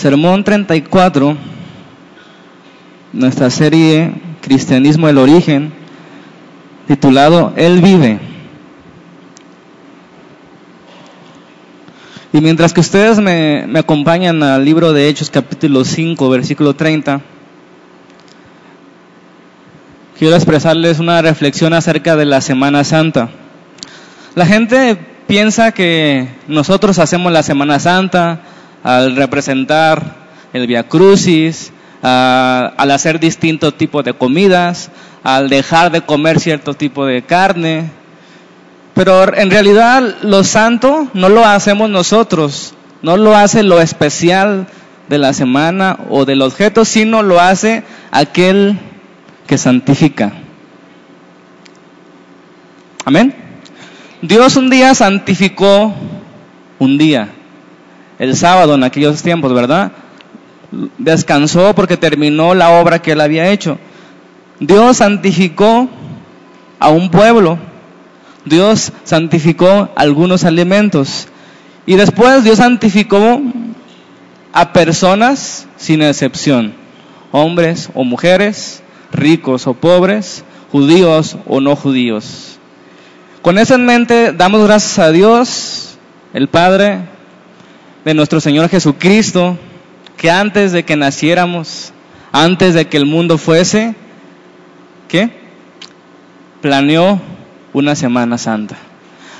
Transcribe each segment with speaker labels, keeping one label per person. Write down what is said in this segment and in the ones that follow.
Speaker 1: Sermón 34, nuestra serie Cristianismo el origen, titulado Él vive. Y mientras que ustedes me, me acompañan al libro de Hechos capítulo 5, versículo 30, quiero expresarles una reflexión acerca de la Semana Santa. La gente piensa que nosotros hacemos la Semana Santa al representar el Via Crucis, al hacer distintos tipos de comidas, al dejar de comer cierto tipo de carne, pero en realidad lo santo no lo hacemos nosotros, no lo hace lo especial de la semana o del objeto, sino lo hace aquel que santifica. Amén. Dios un día santificó un día, el sábado en aquellos tiempos, ¿verdad? Descansó porque terminó la obra que él había hecho. Dios santificó a un pueblo Dios santificó algunos alimentos. Y después Dios santificó a personas sin excepción, hombres o mujeres, ricos o pobres, judíos o no judíos. Con eso en mente damos gracias a Dios, el Padre de nuestro Señor Jesucristo, que antes de que naciéramos, antes de que el mundo fuese, ¿qué? Planeó una Semana Santa.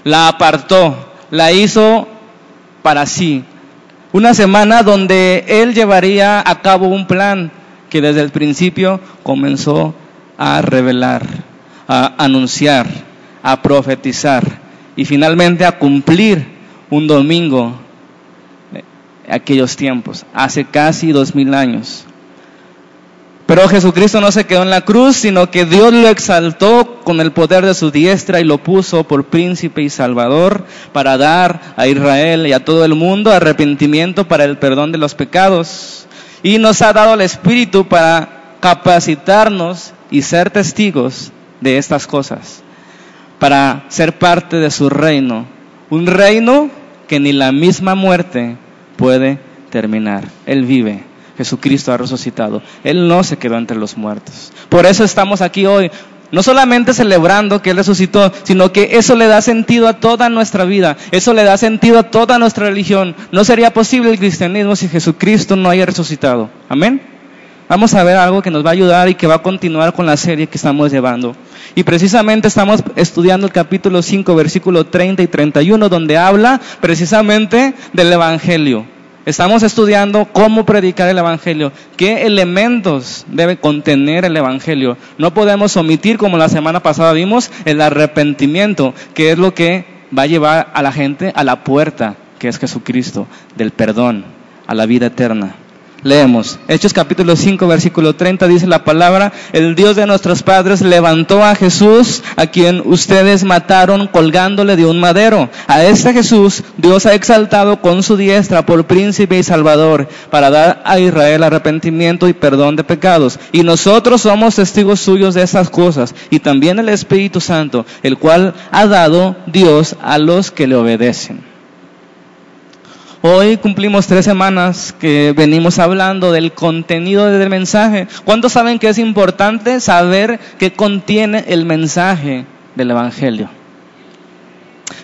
Speaker 1: La apartó, la hizo para sí. Una semana donde Él llevaría a cabo un plan que desde el principio comenzó a revelar, a anunciar, a profetizar y finalmente a cumplir un domingo aquellos tiempos, hace casi dos mil años. Pero Jesucristo no se quedó en la cruz, sino que Dios lo exaltó con el poder de su diestra y lo puso por príncipe y salvador para dar a Israel y a todo el mundo arrepentimiento para el perdón de los pecados. Y nos ha dado el Espíritu para capacitarnos y ser testigos de estas cosas, para ser parte de su reino. Un reino que ni la misma muerte puede terminar. Él vive. Jesucristo ha resucitado. Él no se quedó entre los muertos. Por eso estamos aquí hoy. No solamente celebrando que Él resucitó, sino que eso le da sentido a toda nuestra vida, eso le da sentido a toda nuestra religión. No sería posible el cristianismo si Jesucristo no haya resucitado. Amén. Vamos a ver algo que nos va a ayudar y que va a continuar con la serie que estamos llevando. Y precisamente estamos estudiando el capítulo 5, versículo 30 y 31, donde habla precisamente del Evangelio. Estamos estudiando cómo predicar el Evangelio, qué elementos debe contener el Evangelio. No podemos omitir, como la semana pasada vimos, el arrepentimiento, que es lo que va a llevar a la gente a la puerta, que es Jesucristo, del perdón, a la vida eterna. Leemos, Hechos capítulo 5, versículo 30 dice la palabra, el Dios de nuestros padres levantó a Jesús, a quien ustedes mataron colgándole de un madero. A este Jesús Dios ha exaltado con su diestra por príncipe y salvador, para dar a Israel arrepentimiento y perdón de pecados. Y nosotros somos testigos suyos de esas cosas, y también el Espíritu Santo, el cual ha dado Dios a los que le obedecen. Hoy cumplimos tres semanas que venimos hablando del contenido del mensaje. ¿Cuántos saben que es importante saber qué contiene el mensaje del Evangelio?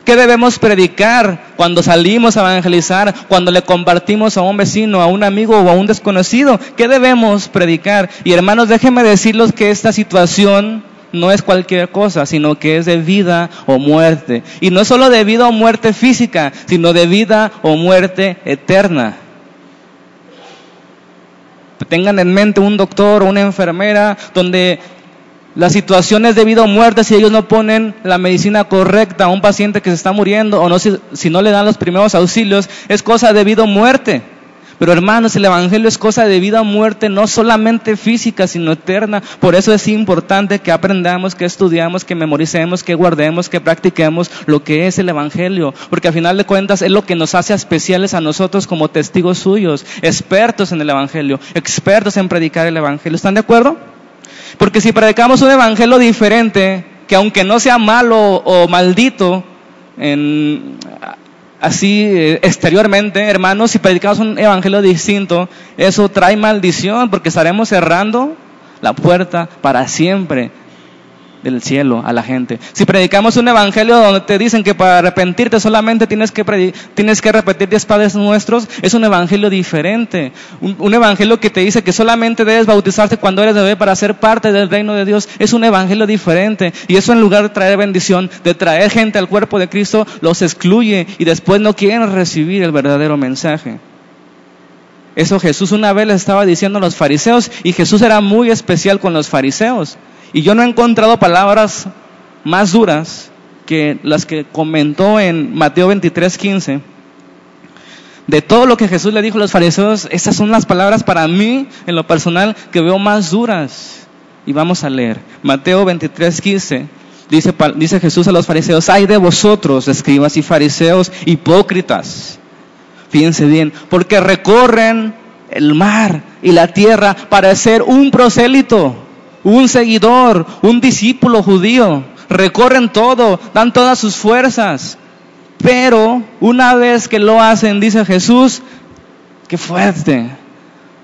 Speaker 1: ¿Qué debemos predicar cuando salimos a evangelizar, cuando le compartimos a un vecino, a un amigo o a un desconocido? ¿Qué debemos predicar? Y hermanos, déjenme decirles que esta situación no es cualquier cosa, sino que es de vida o muerte. Y no solo de vida o muerte física, sino de vida o muerte eterna. Tengan en mente un doctor o una enfermera donde la situación es de vida o muerte si ellos no ponen la medicina correcta a un paciente que se está muriendo o no, si, si no le dan los primeros auxilios, es cosa de vida o muerte. Pero hermanos, el Evangelio es cosa de vida o muerte, no solamente física, sino eterna. Por eso es importante que aprendamos, que estudiamos, que memoricemos, que guardemos, que practiquemos lo que es el Evangelio. Porque al final de cuentas es lo que nos hace especiales a nosotros como testigos suyos, expertos en el Evangelio, expertos en predicar el Evangelio. ¿Están de acuerdo? Porque si predicamos un Evangelio diferente, que aunque no sea malo o maldito, en así eh, exteriormente, hermanos, si predicamos un evangelio distinto, eso trae maldición porque estaremos cerrando la puerta para siempre del cielo a la gente. Si predicamos un evangelio donde te dicen que para arrepentirte solamente tienes que, tienes que repetir diez padres nuestros, es un evangelio diferente. Un, un, evangelio que te dice que solamente debes bautizarte cuando eres bebé para ser parte del reino de Dios, es un evangelio diferente. Y eso en lugar de traer bendición, de traer gente al cuerpo de Cristo, los excluye y después no quieren recibir el verdadero mensaje. Eso Jesús una vez le estaba diciendo a los fariseos y Jesús era muy especial con los fariseos. Y yo no he encontrado palabras más duras que las que comentó en Mateo 23, 15. De todo lo que Jesús le dijo a los fariseos, esas son las palabras para mí, en lo personal, que veo más duras. Y vamos a leer. Mateo 23, 15. Dice, dice Jesús a los fariseos, ay de vosotros, escribas y fariseos, hipócritas. Fíjense bien, porque recorren el mar y la tierra para ser un prosélito un seguidor, un discípulo judío. Recorren todo, dan todas sus fuerzas. Pero una vez que lo hacen, dice Jesús, qué fuerte,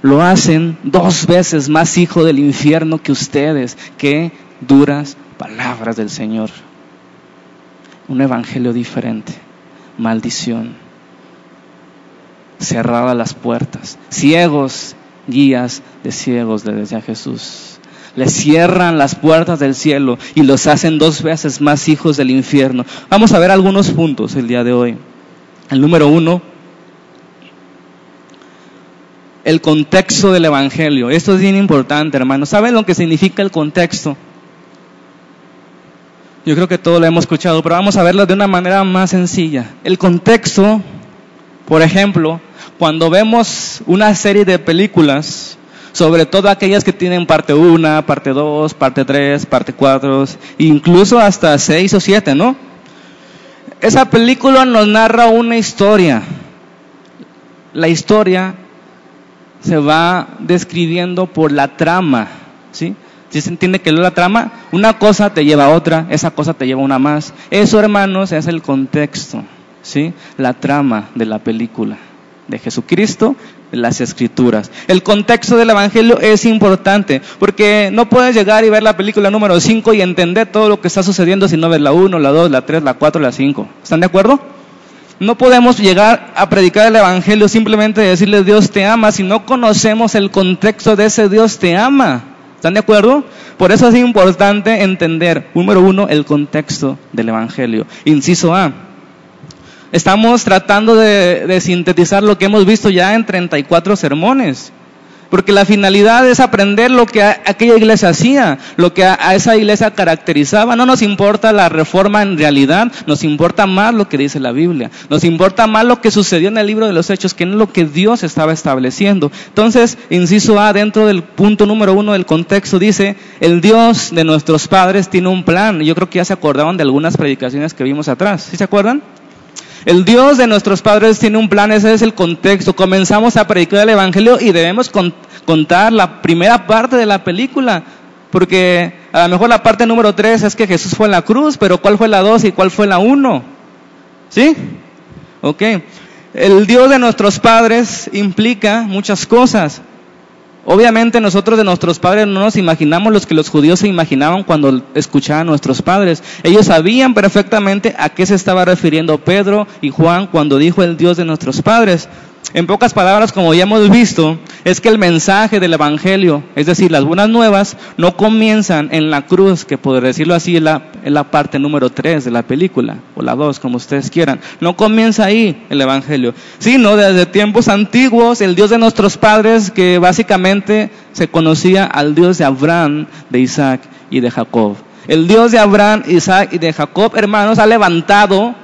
Speaker 1: lo hacen dos veces más hijo del infierno que ustedes. Qué duras palabras del Señor. Un evangelio diferente. Maldición. Cerradas las puertas. Ciegos, guías de ciegos, le decía Jesús les cierran las puertas del cielo y los hacen dos veces más hijos del infierno. Vamos a ver algunos puntos el día de hoy. El número uno, el contexto del Evangelio. Esto es bien importante, hermanos. ¿Saben lo que significa el contexto? Yo creo que todo lo hemos escuchado, pero vamos a verlo de una manera más sencilla. El contexto, por ejemplo, cuando vemos una serie de películas, sobre todo aquellas que tienen parte 1, parte 2, parte 3, parte 4, incluso hasta 6 o 7, ¿no? Esa película nos narra una historia. La historia se va describiendo por la trama, ¿sí? Si se entiende que la trama, una cosa te lleva a otra, esa cosa te lleva a una más. Eso, hermanos, es el contexto, ¿sí? La trama de la película de Jesucristo las escrituras. El contexto del Evangelio es importante, porque no puedes llegar y ver la película número 5 y entender todo lo que está sucediendo si no ves la 1, la 2, la 3, la 4, la 5. ¿Están de acuerdo? No podemos llegar a predicar el Evangelio simplemente decirle Dios te ama si no conocemos el contexto de ese Dios te ama. ¿Están de acuerdo? Por eso es importante entender, número uno, el contexto del Evangelio. Inciso A Estamos tratando de, sintetizar lo que hemos visto ya en 34 sermones. Porque la finalidad es aprender lo que aquella iglesia hacía, lo que a, esa iglesia caracterizaba. No nos importa la reforma en realidad, nos importa más lo que dice la Biblia. Nos importa más lo que sucedió en el libro de los Hechos que no lo que Dios estaba estableciendo. Entonces, inciso A, dentro del punto número uno del contexto, dice, el Dios de nuestros padres tiene un plan. Yo creo que ya se acordaban de algunas predicaciones que vimos atrás. ¿Sí se acuerdan? El Dios de nuestros padres tiene un plan, ese es el contexto. Comenzamos a predicar el Evangelio y debemos contar la primera parte de la película, porque a lo mejor la parte número tres es que Jesús fue en la cruz, pero ¿cuál fue la dos y cuál fue la uno? ¿Sí? Ok. El Dios de nuestros padres implica muchas cosas. Obviamente nosotros de nuestros padres no nos imaginamos los que los judíos se imaginaban cuando escuchaban a nuestros padres. Ellos sabían perfectamente a qué se estaba refiriendo Pedro y Juan cuando dijo el Dios de nuestros padres. En pocas palabras, como ya hemos visto, es que el mensaje del Evangelio, es decir, las buenas nuevas, no comienzan en la cruz, que por decirlo así es la, la parte número 3 de la película, o la 2, como ustedes quieran. No comienza ahí el Evangelio, sino desde tiempos antiguos, el Dios de nuestros padres, que básicamente se conocía al Dios de Abraham, de Isaac y de Jacob. El Dios de Abraham, Isaac y de Jacob, hermanos, ha levantado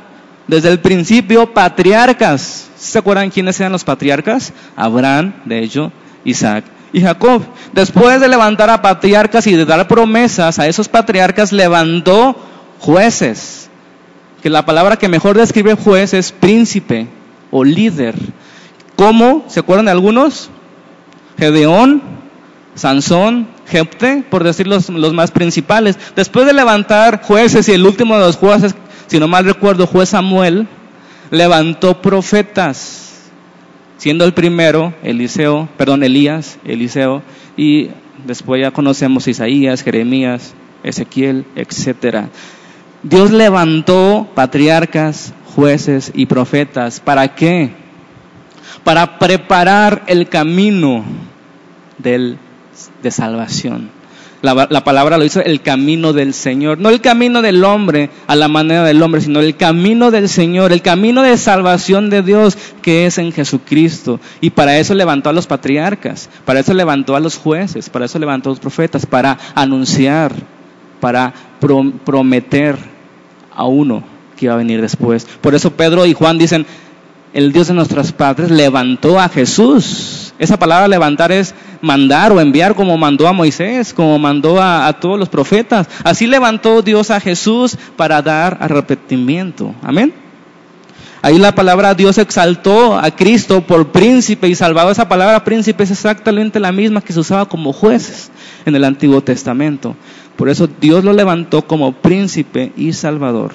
Speaker 1: desde el principio patriarcas ¿Se acuerdan quiénes eran los patriarcas? Abraham, de hecho, Isaac y Jacob. Después de levantar a patriarcas y de dar promesas a esos patriarcas, levantó jueces. Que la palabra que mejor describe juez es príncipe o líder. ¿Cómo? ¿Se acuerdan de algunos? Gedeón, Sansón, Jepte, por decir los, los, más principales. Después de levantar jueces y el último de los jueces, si no mal recuerdo, juez Samuel, levantó profetas, siendo el primero Eliseo, perdón, Elías, Eliseo, y después ya conocemos Isaías, Jeremías, Ezequiel, etcétera. Dios levantó patriarcas, jueces y profetas. ¿Para qué? Para preparar el camino del, de salvación. La, la, palabra lo hizo el camino del Señor. No el camino del hombre a la manera del hombre, sino el camino del Señor, el camino de salvación de Dios que es en Jesucristo. Y para eso levantó a los patriarcas, para eso levantó a los jueces, para eso levantó a los profetas, para anunciar, para prometer a uno que iba a venir después. Por eso Pedro y Juan dicen, el Dios de nuestros padres levantó a Jesús. Esa palabra levantar es mandar o enviar como mandó a Moisés, como mandó a, a, todos los profetas. Así levantó Dios a Jesús para dar arrepentimiento. Amén. Ahí la palabra Dios exaltó a Cristo por príncipe y salvado. Esa palabra príncipe es exactamente la misma que se usaba como jueces en el Antiguo Testamento. Por eso Dios lo levantó como príncipe y salvador.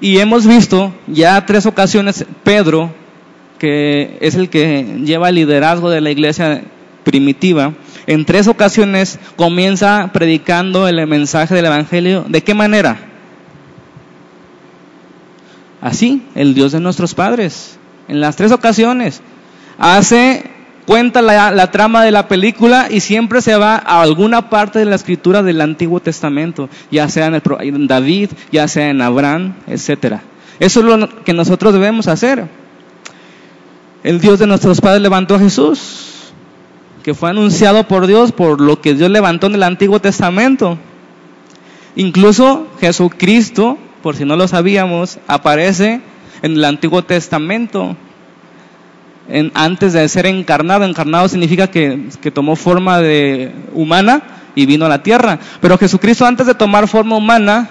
Speaker 1: Y hemos visto ya tres ocasiones Pedro, que es el que lleva el liderazgo de la iglesia primitiva, en tres ocasiones comienza predicando el mensaje del Evangelio. ¿De qué manera? Así, el Dios de nuestros padres. En las tres ocasiones. Hace cuenta la, trama de la película y siempre se va a alguna parte de la escritura del Antiguo Testamento, ya sea en, David, ya sea en Abraham, etc. Eso es lo que nosotros debemos hacer. El Dios de nuestros padres levantó a Jesús, que fue anunciado por Dios por lo que Dios levantó en el Antiguo Testamento. Incluso Jesucristo, por si no lo sabíamos, aparece en el Antiguo Testamento antes de ser encarnado. Encarnado significa que, tomó forma de humana y vino a la tierra. Pero Jesucristo antes de tomar forma humana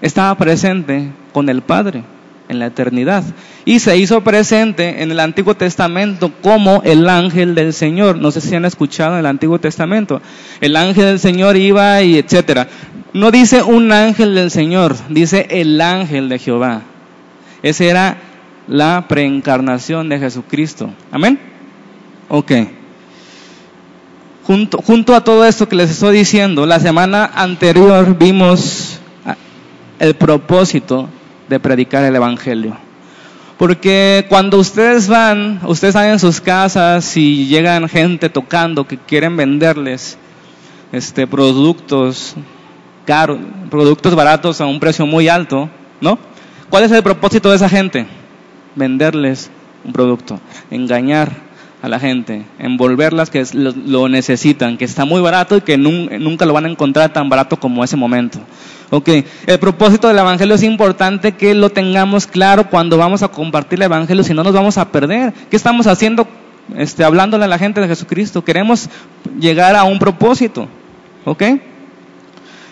Speaker 1: estaba presente con el Padre en la eternidad. Y se hizo presente en el Antiguo Testamento como el ángel del Señor. No sé si han escuchado en el Antiguo Testamento. El ángel del Señor iba y etcétera. No dice un ángel del Señor, dice el ángel de Jehová. Ese era la preencarnación de Jesucristo. Amén. Ok. Junto, a todo esto que les estoy diciendo, la semana anterior vimos ah, el propósito de predicar el Evangelio. Porque cuando ustedes van, ustedes van en sus casas y llegan gente tocando que quieren venderles este, productos caros, productos baratos a un precio muy alto, ¿no? ¿Cuál es el propósito de esa gente? Venderles un producto, engañar a la gente, envolverlas que lo, necesitan, que está muy barato y que nunca lo van a encontrar tan barato como ese momento. Ok, el propósito del Evangelio es importante que lo tengamos claro cuando vamos a compartir el Evangelio, si no nos vamos a perder. ¿Qué estamos haciendo este, hablándole a la gente de Jesucristo? Queremos llegar a un propósito. ¿Ok?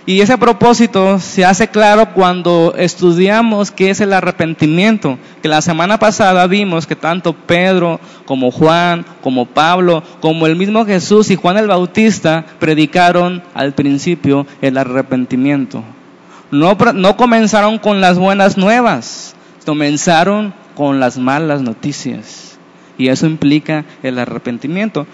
Speaker 1: Y ese propósito se hace claro cuando estudiamos qué es el arrepentimiento, que la semana pasada vimos que tanto Pedro como Juan, como Pablo, como el mismo Jesús y Juan el Bautista predicaron al principio el arrepentimiento. No, no comenzaron con las buenas nuevas, comenzaron con las malas noticias. Y eso implica el arrepentimiento.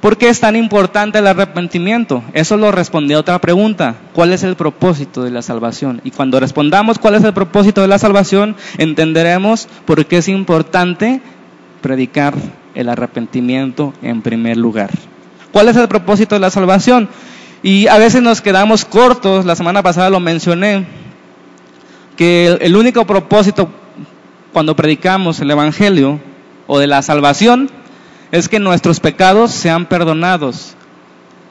Speaker 1: ¿Por qué es tan importante el arrepentimiento? Eso lo responde a otra pregunta. ¿Cuál es el propósito de la salvación? Y cuando respondamos cuál es el propósito de la salvación, entenderemos por qué es importante predicar el arrepentimiento en primer lugar. ¿Cuál es el propósito de la salvación? Y a veces nos quedamos cortos, la semana pasada lo mencioné, que el único propósito cuando predicamos el Evangelio o de la salvación es que nuestros pecados sean perdonados.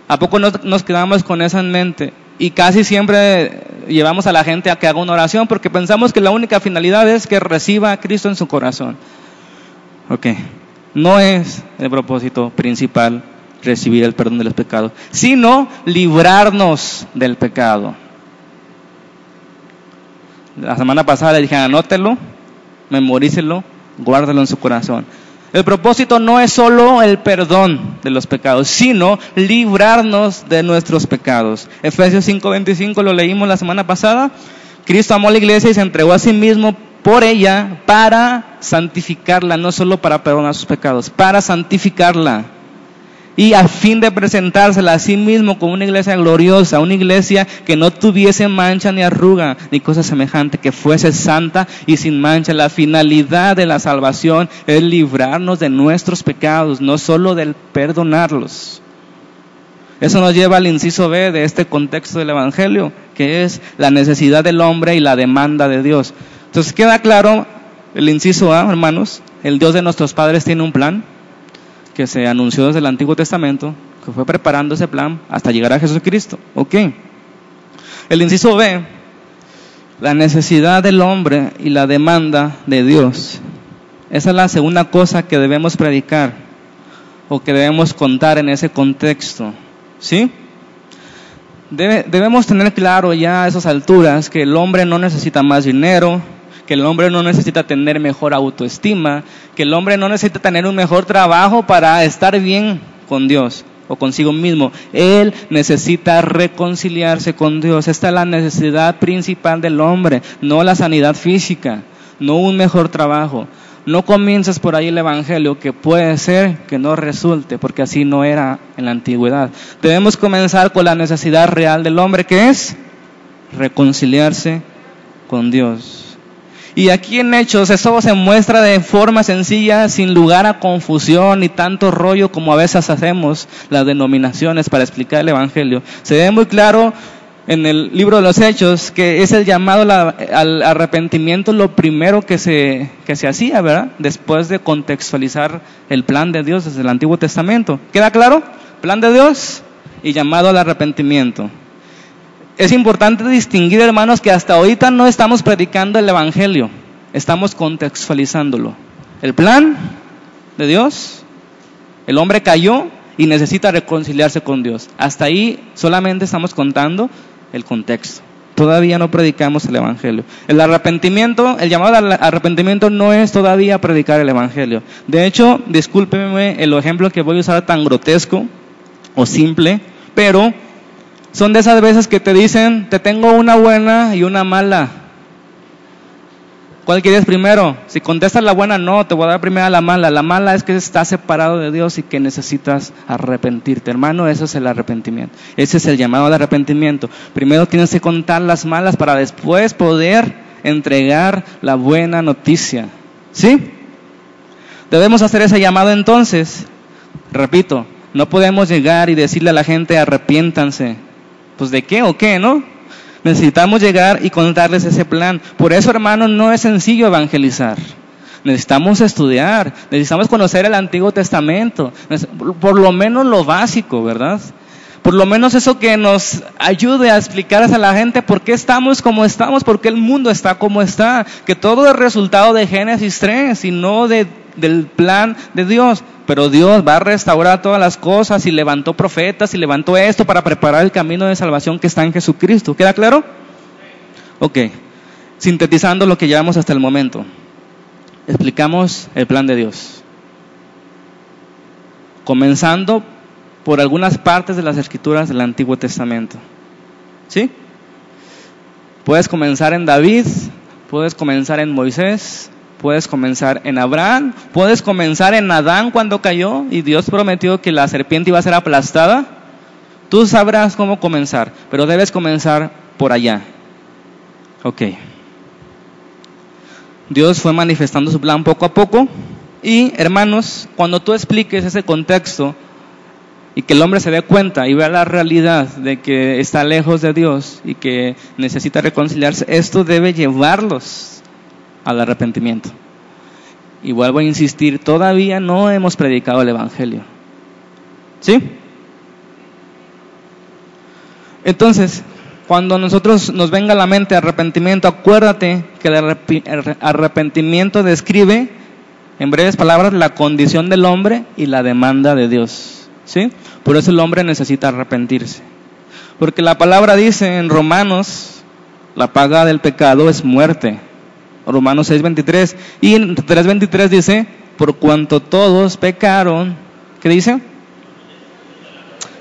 Speaker 1: ¿A poco nos, quedamos con eso en mente? Y casi siempre llevamos a la gente a que haga una oración porque pensamos que la única finalidad es que reciba a Cristo en su corazón. Ok, no es el propósito principal recibir el perdón de los pecados, sino librarnos del pecado. La semana pasada le dije, anótelo, memorícelo, guárdalo en su corazón. El propósito no es solo el perdón de los pecados, sino librarnos de nuestros pecados. Efesios 5:25 lo leímos la semana pasada. Cristo amó a la iglesia y se entregó a sí mismo por ella para santificarla, no solo para perdonar sus pecados, para santificarla y a fin de presentársela a sí mismo como una iglesia gloriosa, una iglesia que no tuviese mancha ni arruga ni cosa semejante, que fuese santa y sin mancha. La finalidad de la salvación es librarnos de nuestros pecados, no solo del perdonarlos. Eso nos lleva al inciso B de este contexto del Evangelio, que es la necesidad del hombre y la demanda de Dios. Entonces queda claro el inciso A, hermanos, el Dios de nuestros padres tiene un plan, que se anunció desde el Antiguo Testamento, que fue preparando ese plan hasta llegar a Jesucristo. Ok. El inciso B, la necesidad del hombre y la demanda de Dios. Esa es la segunda cosa que debemos predicar o que debemos contar en ese contexto. ¿Sí? debemos tener claro ya a esas alturas que el hombre no necesita más dinero, que el hombre no necesita tener mejor autoestima, que el hombre no necesita tener un mejor trabajo para estar bien con Dios o consigo mismo. Él necesita reconciliarse con Dios. Esta es la necesidad principal del hombre, no la sanidad física, no un mejor trabajo. No comiences por ahí el Evangelio, que puede ser que no resulte, porque así no era en la antigüedad. Debemos comenzar con la necesidad real del hombre, que es reconciliarse con Dios. Y aquí en Hechos eso se muestra de forma sencilla, sin lugar a confusión y tanto rollo como a veces hacemos las denominaciones para explicar el Evangelio. Se ve muy claro en el libro de los Hechos que es el llamado al arrepentimiento lo primero que se, que se hacía, ¿verdad? Después de contextualizar el plan de Dios desde el Antiguo Testamento. ¿Queda claro? Plan de Dios y llamado al arrepentimiento es importante distinguir, hermanos, que hasta ahorita no estamos predicando el Evangelio, estamos contextualizándolo. El plan de Dios, el hombre cayó y necesita reconciliarse con Dios. Hasta ahí solamente estamos contando el contexto. Todavía no predicamos el Evangelio. El arrepentimiento, el llamado al arrepentimiento no es todavía predicar el Evangelio. De hecho, discúlpeme el ejemplo que voy a usar tan grotesco o simple, pero son de esas veces que te dicen, te tengo una buena y una mala. ¿Cuál quieres primero? Si contestas la buena, no, te voy a dar primero la mala. La mala es que estás separado de Dios y que necesitas arrepentirte. Hermano, eso es el arrepentimiento. Ese es el llamado al arrepentimiento. Primero tienes que contar las malas para después poder entregar la buena noticia. ¿Sí? Debemos hacer ese llamado entonces. Repito, no podemos llegar y decirle a la gente arrepiéntanse pues de qué o qué, ¿no? Necesitamos llegar y contarles ese plan. Por eso, hermanos, no es sencillo evangelizar. Necesitamos estudiar, necesitamos conocer el Antiguo Testamento, por lo menos lo básico, ¿verdad? Por lo menos eso que nos ayude a explicar a la gente por qué estamos como estamos, por qué el mundo está como está, que todo es resultado de Génesis 3 y no de, del plan de Dios pero Dios va a restaurar todas las cosas y levantó profetas y levantó esto para preparar el camino de salvación que está en Jesucristo. ¿Queda claro? Ok, sintetizando lo que llevamos hasta el momento, explicamos el plan de Dios. Comenzando por algunas partes de las escrituras del Antiguo Testamento. ¿Sí? Puedes comenzar en David, puedes comenzar en Moisés, Puedes comenzar en Abraham, puedes comenzar en Adán cuando cayó y Dios prometió que la serpiente iba a ser aplastada. Tú sabrás cómo comenzar, pero debes comenzar por allá. Ok. Dios fue manifestando su plan poco a poco y hermanos, cuando tú expliques ese contexto y que el hombre se dé cuenta y vea la realidad de que está lejos de Dios y que necesita reconciliarse, esto debe llevarlos al arrepentimiento. Y vuelvo a insistir, todavía no hemos predicado el Evangelio. ¿Sí? Entonces, cuando nosotros nos venga a la mente arrepentimiento, acuérdate que el arrepentimiento describe, en breves palabras, la condición del hombre y la demanda de Dios. ¿Sí? Por eso el hombre necesita arrepentirse. Porque la palabra dice en Romanos, la paga del pecado es muerte. Romanos 6:23. Y en 3:23 dice, por cuanto todos pecaron, ¿qué dice?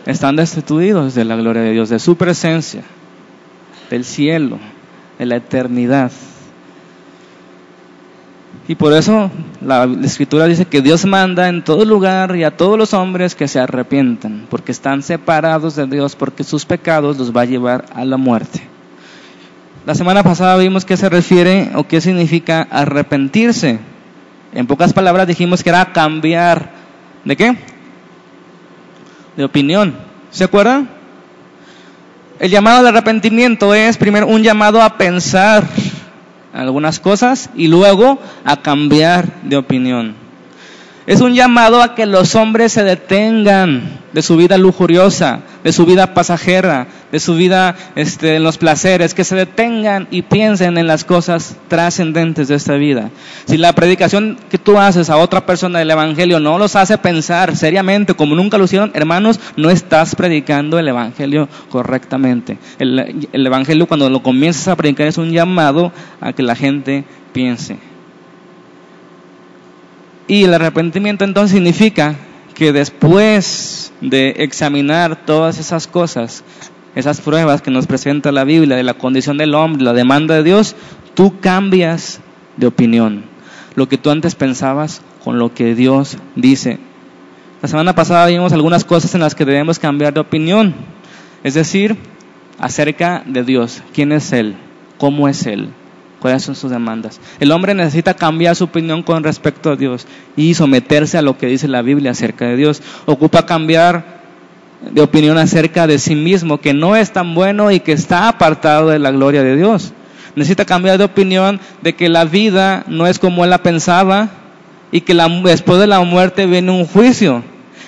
Speaker 1: Están destituidos de la gloria de Dios, de su presencia, del cielo, de la eternidad. Y por eso la, escritura dice que Dios manda en todo lugar y a todos los hombres que se arrepientan, porque están separados de Dios, porque sus pecados los va a llevar a la muerte. La semana pasada vimos qué se refiere o qué significa arrepentirse. En pocas palabras dijimos que era cambiar. ¿De qué? De opinión. ¿Se acuerdan? El llamado al arrepentimiento es primero un llamado a pensar algunas cosas y luego a cambiar de opinión. Es un llamado a que los hombres se detengan de su vida lujuriosa, de su vida pasajera, de su vida este, en los placeres, que se detengan y piensen en las cosas trascendentes de esta vida. Si la predicación que tú haces a otra persona del Evangelio no los hace pensar seriamente como nunca lo hicieron, hermanos, no estás predicando el Evangelio correctamente. El, el Evangelio cuando lo comienzas a predicar es un llamado a que la gente piense. Y el arrepentimiento entonces significa que después de examinar todas esas cosas, esas pruebas que nos presenta la Biblia de la condición del hombre, la demanda de Dios, tú cambias de opinión. Lo que tú antes pensabas con lo que Dios dice. La semana pasada vimos algunas cosas en las que debemos cambiar de opinión. Es decir, acerca de Dios. ¿Quién es Él? ¿Cómo es Él? Cuáles son sus demandas. El hombre necesita cambiar su opinión con respecto a Dios y someterse a lo que dice la Biblia acerca de Dios. Ocupa cambiar de opinión acerca de sí mismo, que no es tan bueno y que está apartado de la gloria de Dios. Necesita cambiar de opinión de que la vida no es como él la pensaba y que después de la muerte viene un juicio.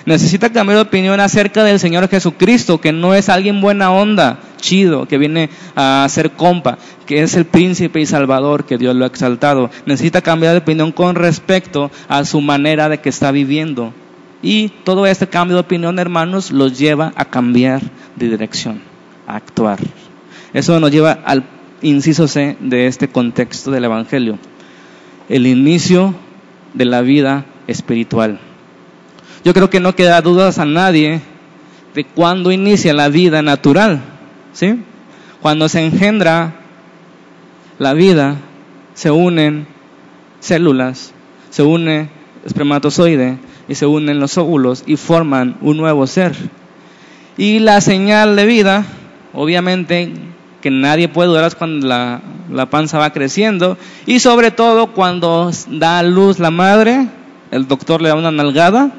Speaker 1: Necesita cambiar de opinión acerca del Señor Jesucristo, que no es alguien buena onda, chido, que viene a ser compa, que es el príncipe y salvador que Dios lo ha exaltado. Necesita cambiar de opinión con respecto a su manera de que está viviendo. Y todo este cambio de opinión, hermanos, los lleva a cambiar de dirección, a actuar. Eso nos lleva al inciso C de este contexto del Evangelio. El inicio de la vida espiritual. Yo creo que no queda dudas a nadie de cuándo inicia la vida natural. ¿sí? Cuando se engendra la vida, se unen células, se une espermatozoide y se unen los óvulos y forman un nuevo ser. Y la señal de vida, obviamente, que nadie puede dudar es cuando la, la panza va creciendo y sobre todo cuando da a luz la madre, el doctor le da una nalgada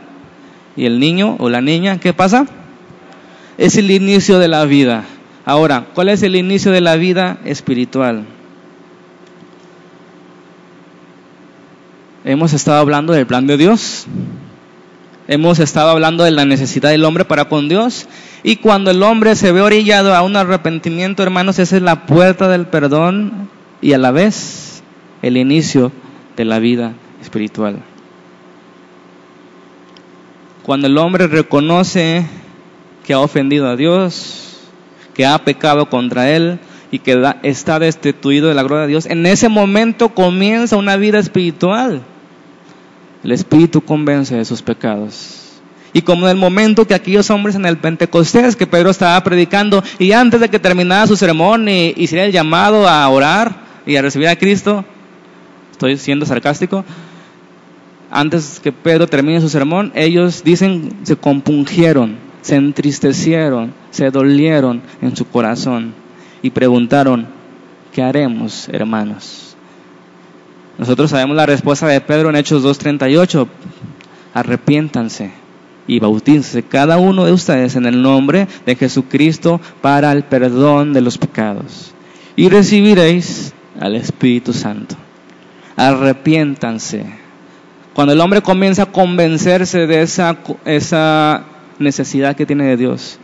Speaker 1: y el niño o la niña, ¿qué pasa? Es el inicio de la vida. Ahora, ¿cuál es el inicio de la vida espiritual? Hemos estado hablando del plan de Dios. Hemos estado hablando de la necesidad del hombre para con Dios. Y cuando el hombre se ve orillado a un arrepentimiento, hermanos, esa es la puerta del perdón y a la vez el inicio de la vida espiritual. Cuando el hombre reconoce que ha ofendido a Dios, que ha pecado contra Él y que está destituido de la gloria de Dios, en ese momento comienza una vida espiritual. El Espíritu convence de sus pecados. Y como en el momento que aquellos hombres en el Pentecostés que Pedro estaba predicando y antes de que terminara su sermón y hiciera el llamado a orar y a recibir a Cristo, estoy siendo sarcástico, antes que Pedro termine su sermón, ellos dicen, se compungieron, se entristecieron, se dolieron en su corazón y preguntaron, ¿qué haremos, hermanos? Nosotros sabemos la respuesta de Pedro en Hechos 2.38, arrepiéntanse y bautícense cada uno de ustedes en el nombre de Jesucristo para el perdón de los pecados y recibiréis al Espíritu Santo. Arrepiéntanse cuando el hombre comienza a convencerse de esa, esa necesidad que tiene de Dios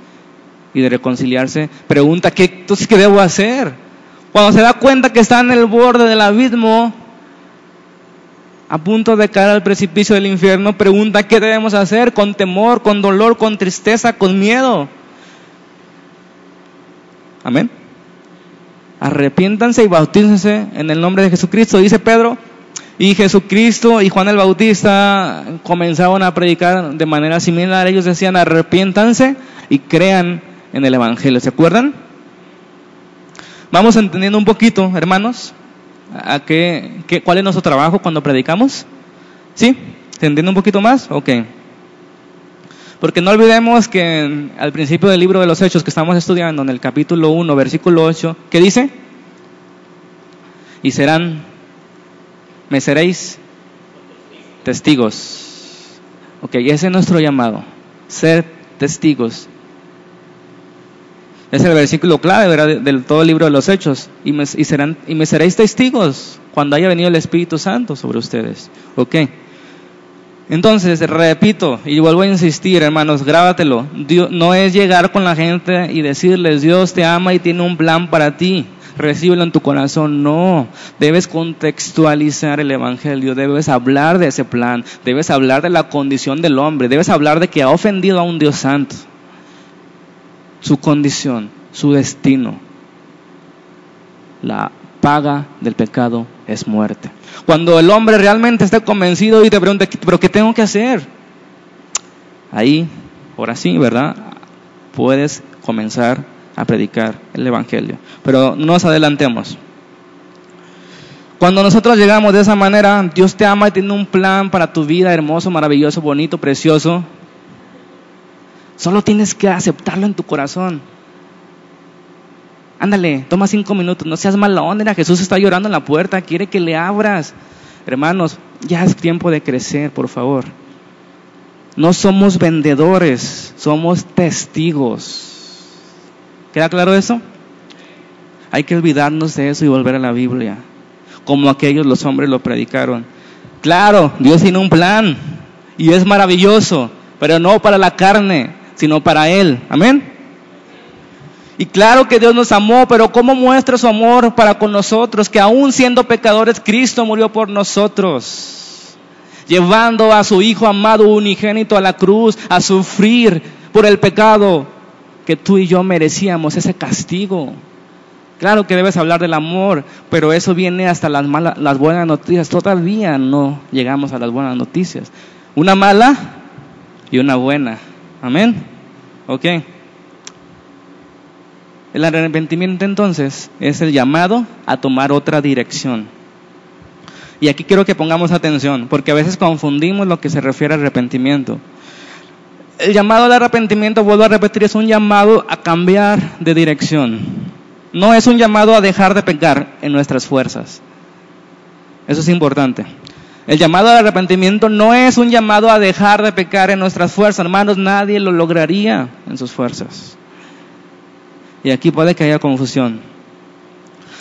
Speaker 1: y de reconciliarse, pregunta, ¿qué, entonces, ¿qué debo hacer? Cuando se da cuenta que está en el borde del abismo, a punto de caer al precipicio del infierno, pregunta, ¿qué debemos hacer? Con temor, con dolor, con tristeza, con miedo. Amén. Arrepiéntanse y bautícense en el nombre de Jesucristo, dice Pedro, y Jesucristo y Juan el Bautista comenzaban a predicar de manera similar. Ellos decían, arrepiéntanse y crean en el Evangelio. ¿Se acuerdan? Vamos entendiendo un poquito, hermanos. ¿A qué, qué, ¿Cuál es nuestro trabajo cuando predicamos? ¿Sí? ¿Se entiende un poquito más? Ok. Porque no olvidemos que al principio del libro de los Hechos que estamos estudiando, en el capítulo 1, versículo 8, ¿qué dice? Y serán, me seréis testigos. Ok, ese es nuestro llamado, ser testigos. Es el versículo clave del de, todo el libro de los Hechos. Y me, serán, y me seréis testigos cuando haya venido el Espíritu Santo sobre ustedes. Ok. Entonces, repito y vuelvo a insistir, hermanos, grábatelo. Dios, no es llegar con la gente y decirles, Dios te ama y tiene un plan para ti. Recíbelo en tu corazón. No, debes contextualizar el Evangelio, debes hablar de ese plan, debes hablar de la condición del hombre, debes hablar de que ha ofendido a un Dios santo, su condición, su destino. La paga del pecado es muerte. Cuando el hombre realmente está convencido y te pregunta, pero ¿qué tengo que hacer? Ahí, ahora sí, ¿verdad? Puedes comenzar a predicar el Evangelio. Pero no nos adelantemos. Cuando nosotros llegamos de esa manera, Dios te ama y tiene un plan para tu vida hermoso, maravilloso, bonito, precioso. Solo tienes que aceptarlo en tu corazón. Ándale, toma cinco minutos, no seas mala onda. Jesús está llorando en la puerta, quiere que le abras. Hermanos, ya es tiempo de crecer, por favor. No somos vendedores, somos testigos. ¿Queda claro eso? Hay que olvidarnos de eso y volver a la Biblia, como aquellos los hombres lo predicaron. Claro, Dios tiene un plan y es maravilloso, pero no para la carne, sino para Él. Amén. Y claro que Dios nos amó, pero ¿cómo muestra su amor para con nosotros? Que aún siendo pecadores, Cristo murió por nosotros, llevando a su Hijo amado unigénito a la cruz, a sufrir por el pecado que tú y yo merecíamos, ese castigo. Claro que debes hablar del amor, pero eso viene hasta las, malas, las buenas noticias. Todavía no llegamos a las buenas noticias. Una mala y una buena. Amén. Ok. El arrepentimiento entonces es el llamado a tomar otra dirección. Y aquí quiero que pongamos atención, porque a veces confundimos lo que se refiere al arrepentimiento. El llamado al arrepentimiento, vuelvo a repetir, es un llamado a cambiar de dirección. No es un llamado a dejar de pecar en nuestras fuerzas. Eso es importante. El llamado al arrepentimiento no es un llamado a dejar de pecar en nuestras fuerzas, hermanos. Nadie lo lograría en sus fuerzas. Y aquí puede que haya confusión.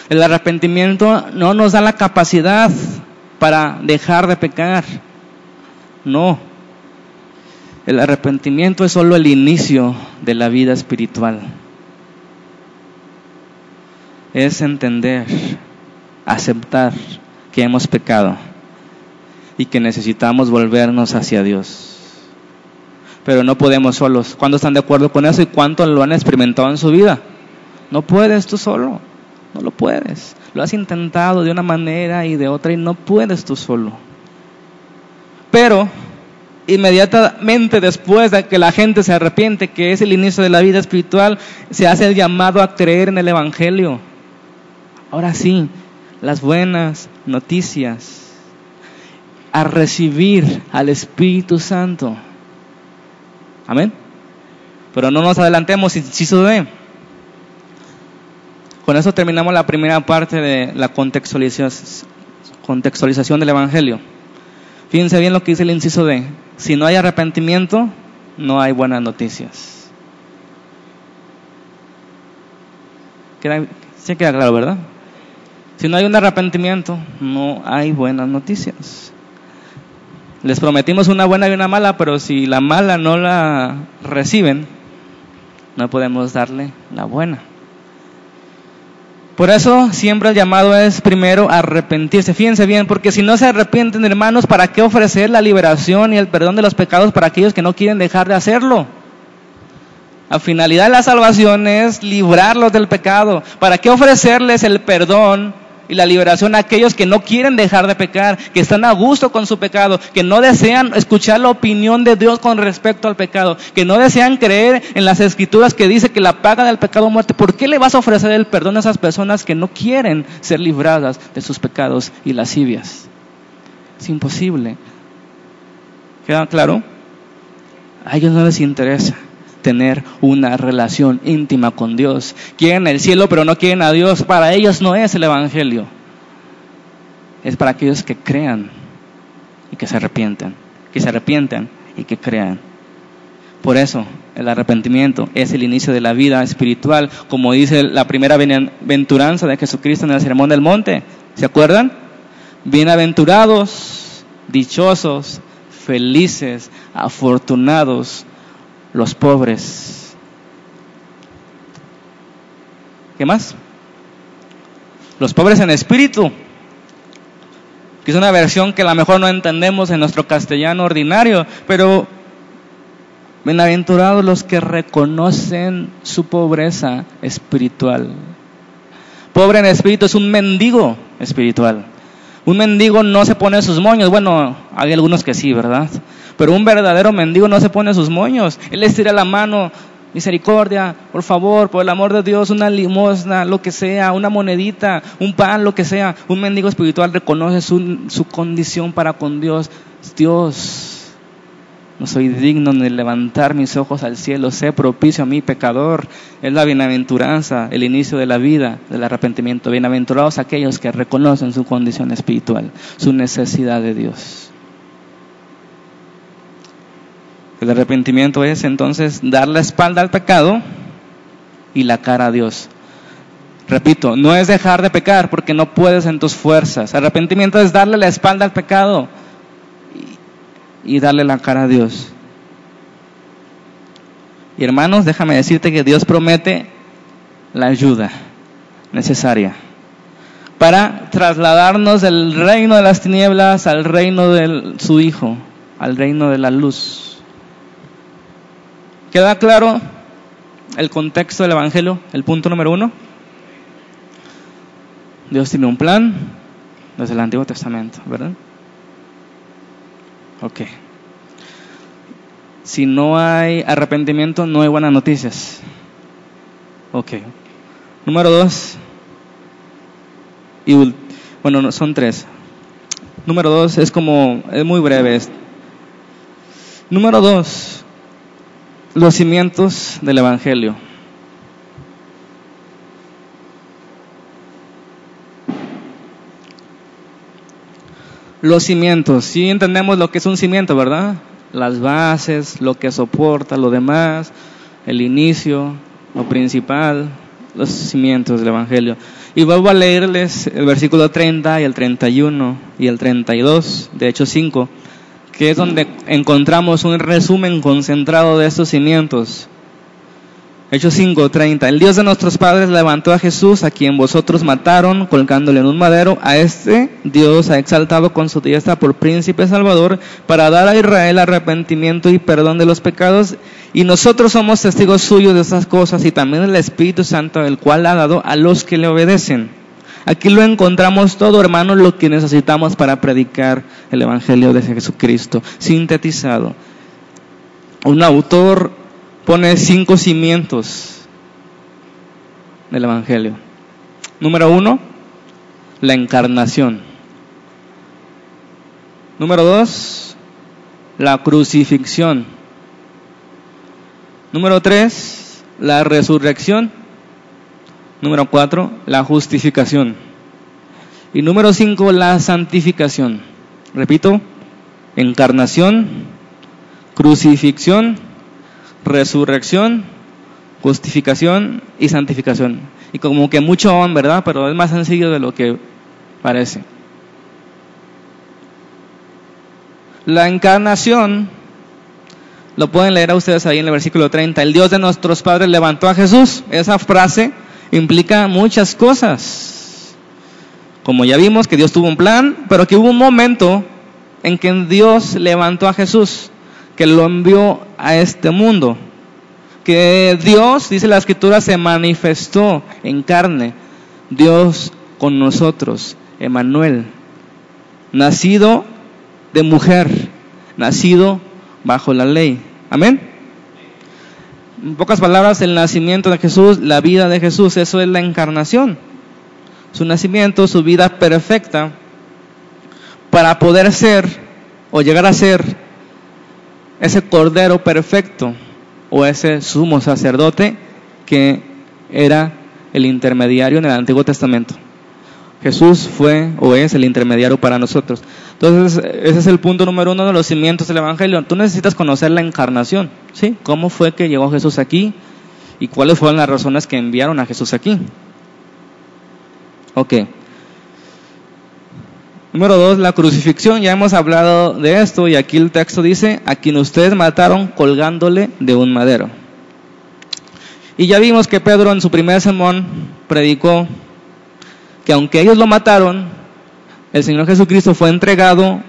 Speaker 1: El arrepentimiento no nos da la capacidad para dejar de pecar. No. El arrepentimiento es solo el inicio de la vida espiritual. Es entender, aceptar que hemos pecado y que necesitamos volvernos hacia Dios pero no podemos solos. ¿Cuándo están de acuerdo con eso y cuánto lo han experimentado en su vida? No puedes tú solo, no lo puedes. Lo has intentado de una manera y de otra y no puedes tú solo. Pero inmediatamente después de que la gente se arrepiente, que es el inicio de la vida espiritual, se hace el llamado a creer en el Evangelio. Ahora sí, las buenas noticias, a recibir al Espíritu Santo. Amén. Pero no nos adelantemos, inciso D. Con eso terminamos la primera parte de la contextualización del Evangelio. Fíjense bien lo que dice el inciso D. Si no hay arrepentimiento, no hay buenas noticias. ¿Queda, se queda claro, ¿verdad? Si no hay un arrepentimiento, no hay buenas noticias. Les prometimos una buena y una mala, pero si la mala no la reciben, no podemos darle la buena. Por eso siempre el llamado es primero arrepentirse. Fíjense bien, porque si no se arrepienten, hermanos, ¿para qué ofrecer la liberación y el perdón de los pecados para aquellos que no quieren dejar de hacerlo? La finalidad de la salvación es librarlos del pecado. ¿Para qué ofrecerles el perdón y la liberación a aquellos que no quieren dejar de pecar, que están a gusto con su pecado, que no desean escuchar la opinión de Dios con respecto al pecado, que no desean creer en las escrituras que dice que la paga del pecado muerte. ¿Por qué le vas a ofrecer el perdón a esas personas que no quieren ser libradas de sus pecados y lascivias? Es imposible. ¿Queda claro? A ellos no les interesa tener una relación íntima con Dios. Quieren el cielo, pero no quieren a Dios. Para ellos no es el Evangelio. Es para aquellos que crean y que se arrepienten. Que se arrepienten y que crean. Por eso, el arrepentimiento es el inicio de la vida espiritual, como dice la primera bienaventuranza de Jesucristo en el Sermón del Monte. ¿Se acuerdan? Bienaventurados, dichosos, felices, afortunados los pobres. ¿Qué más? Los pobres en espíritu, que es una versión que a lo mejor no entendemos en nuestro castellano ordinario, pero bienaventurados los que reconocen su pobreza espiritual. Pobre en espíritu es un mendigo espiritual. Un mendigo no se pone sus moños. Bueno, hay algunos que sí, ¿verdad? Pero un verdadero mendigo no se pone sus moños. Él les tira la mano, misericordia, por favor, por el amor de Dios, una limosna, lo que sea, una monedita, un pan, lo que sea. Un mendigo espiritual reconoce su, su condición para con Dios. Dios, no soy digno de levantar mis ojos al cielo, sé propicio a mi pecador. Es la bienaventuranza, el inicio de la vida, del arrepentimiento. Bienaventurados aquellos que reconocen su condición espiritual, su necesidad de Dios. El arrepentimiento es entonces dar la espalda al pecado y la cara a Dios. Repito, no es dejar de pecar porque no puedes en tus fuerzas. Arrepentimiento es darle la espalda al pecado y darle la cara a Dios. Y hermanos, déjame decirte que Dios promete la ayuda necesaria para trasladarnos del reino de las tinieblas al reino de su Hijo, al reino de la luz. ¿Queda claro el contexto del Evangelio? El punto número uno. Dios tiene un plan desde el Antiguo Testamento, ¿verdad? Ok. Si no hay arrepentimiento, no hay buenas noticias. Ok. Número dos. Y bueno, son tres. Número dos es como, es muy breve. Número dos, los cimientos del Evangelio. Los cimientos, sí entendemos lo que es un cimiento, ¿verdad? Las bases, lo que soporta, lo demás, el inicio, lo principal, los cimientos del Evangelio. Y vuelvo a leerles el versículo 30 y el 31 y el 32 de Hechos 5 que es donde encontramos un resumen concentrado de estos cimientos. Hechos 5:30. El Dios de nuestros padres levantó a Jesús, a quien vosotros mataron, colgándole en un madero. A este Dios ha exaltado con su diestra por príncipe salvador, para dar a Israel arrepentimiento y perdón de los pecados. Y nosotros somos testigos suyos de estas cosas, y también el Espíritu Santo, el cual ha dado a los que le obedecen. Aquí lo encontramos todo, hermano, lo que necesitamos para predicar el Evangelio de Jesucristo, sintetizado. Un autor pone cinco cimientos del Evangelio. Número uno, la encarnación. Número dos, la crucifixión. Número tres, la resurrección. Número cuatro, la justificación. Y número cinco, la santificación. Repito, encarnación, crucifixión, resurrección, justificación y santificación. Y como que mucho aún, ¿verdad? Pero es más sencillo de lo que parece. La encarnación, lo pueden leer a ustedes ahí en el versículo 30. El Dios de nuestros padres levantó a Jesús. Esa frase implica muchas cosas. Como ya vimos que Dios tuvo un plan, pero que hubo un momento en que Dios levantó a Jesús, que lo envió a este mundo. Que Dios, dice la escritura, se manifestó en carne. Dios con nosotros, Emanuel, nacido de mujer, nacido bajo la ley. Amén. En pocas palabras, el nacimiento de Jesús, la vida de Jesús, eso es la encarnación. Su nacimiento, su vida perfecta, para poder ser o llegar a ser ese cordero perfecto o ese sumo sacerdote que era el intermediario en el Antiguo Testamento. Jesús fue o es el intermediario para nosotros. Entonces, ese es el punto número uno de los cimientos del Evangelio. Tú necesitas conocer la encarnación, ¿sí? ¿Cómo fue que llegó Jesús aquí? ¿Y cuáles fueron las razones que enviaron a Jesús aquí? Ok. Número dos, la crucifixión. Ya hemos hablado de esto y aquí el texto dice, a quien ustedes mataron colgándole de un madero. Y ya vimos que Pedro en su primer sermón predicó que aunque ellos lo mataron, el Señor Jesucristo fue entregado,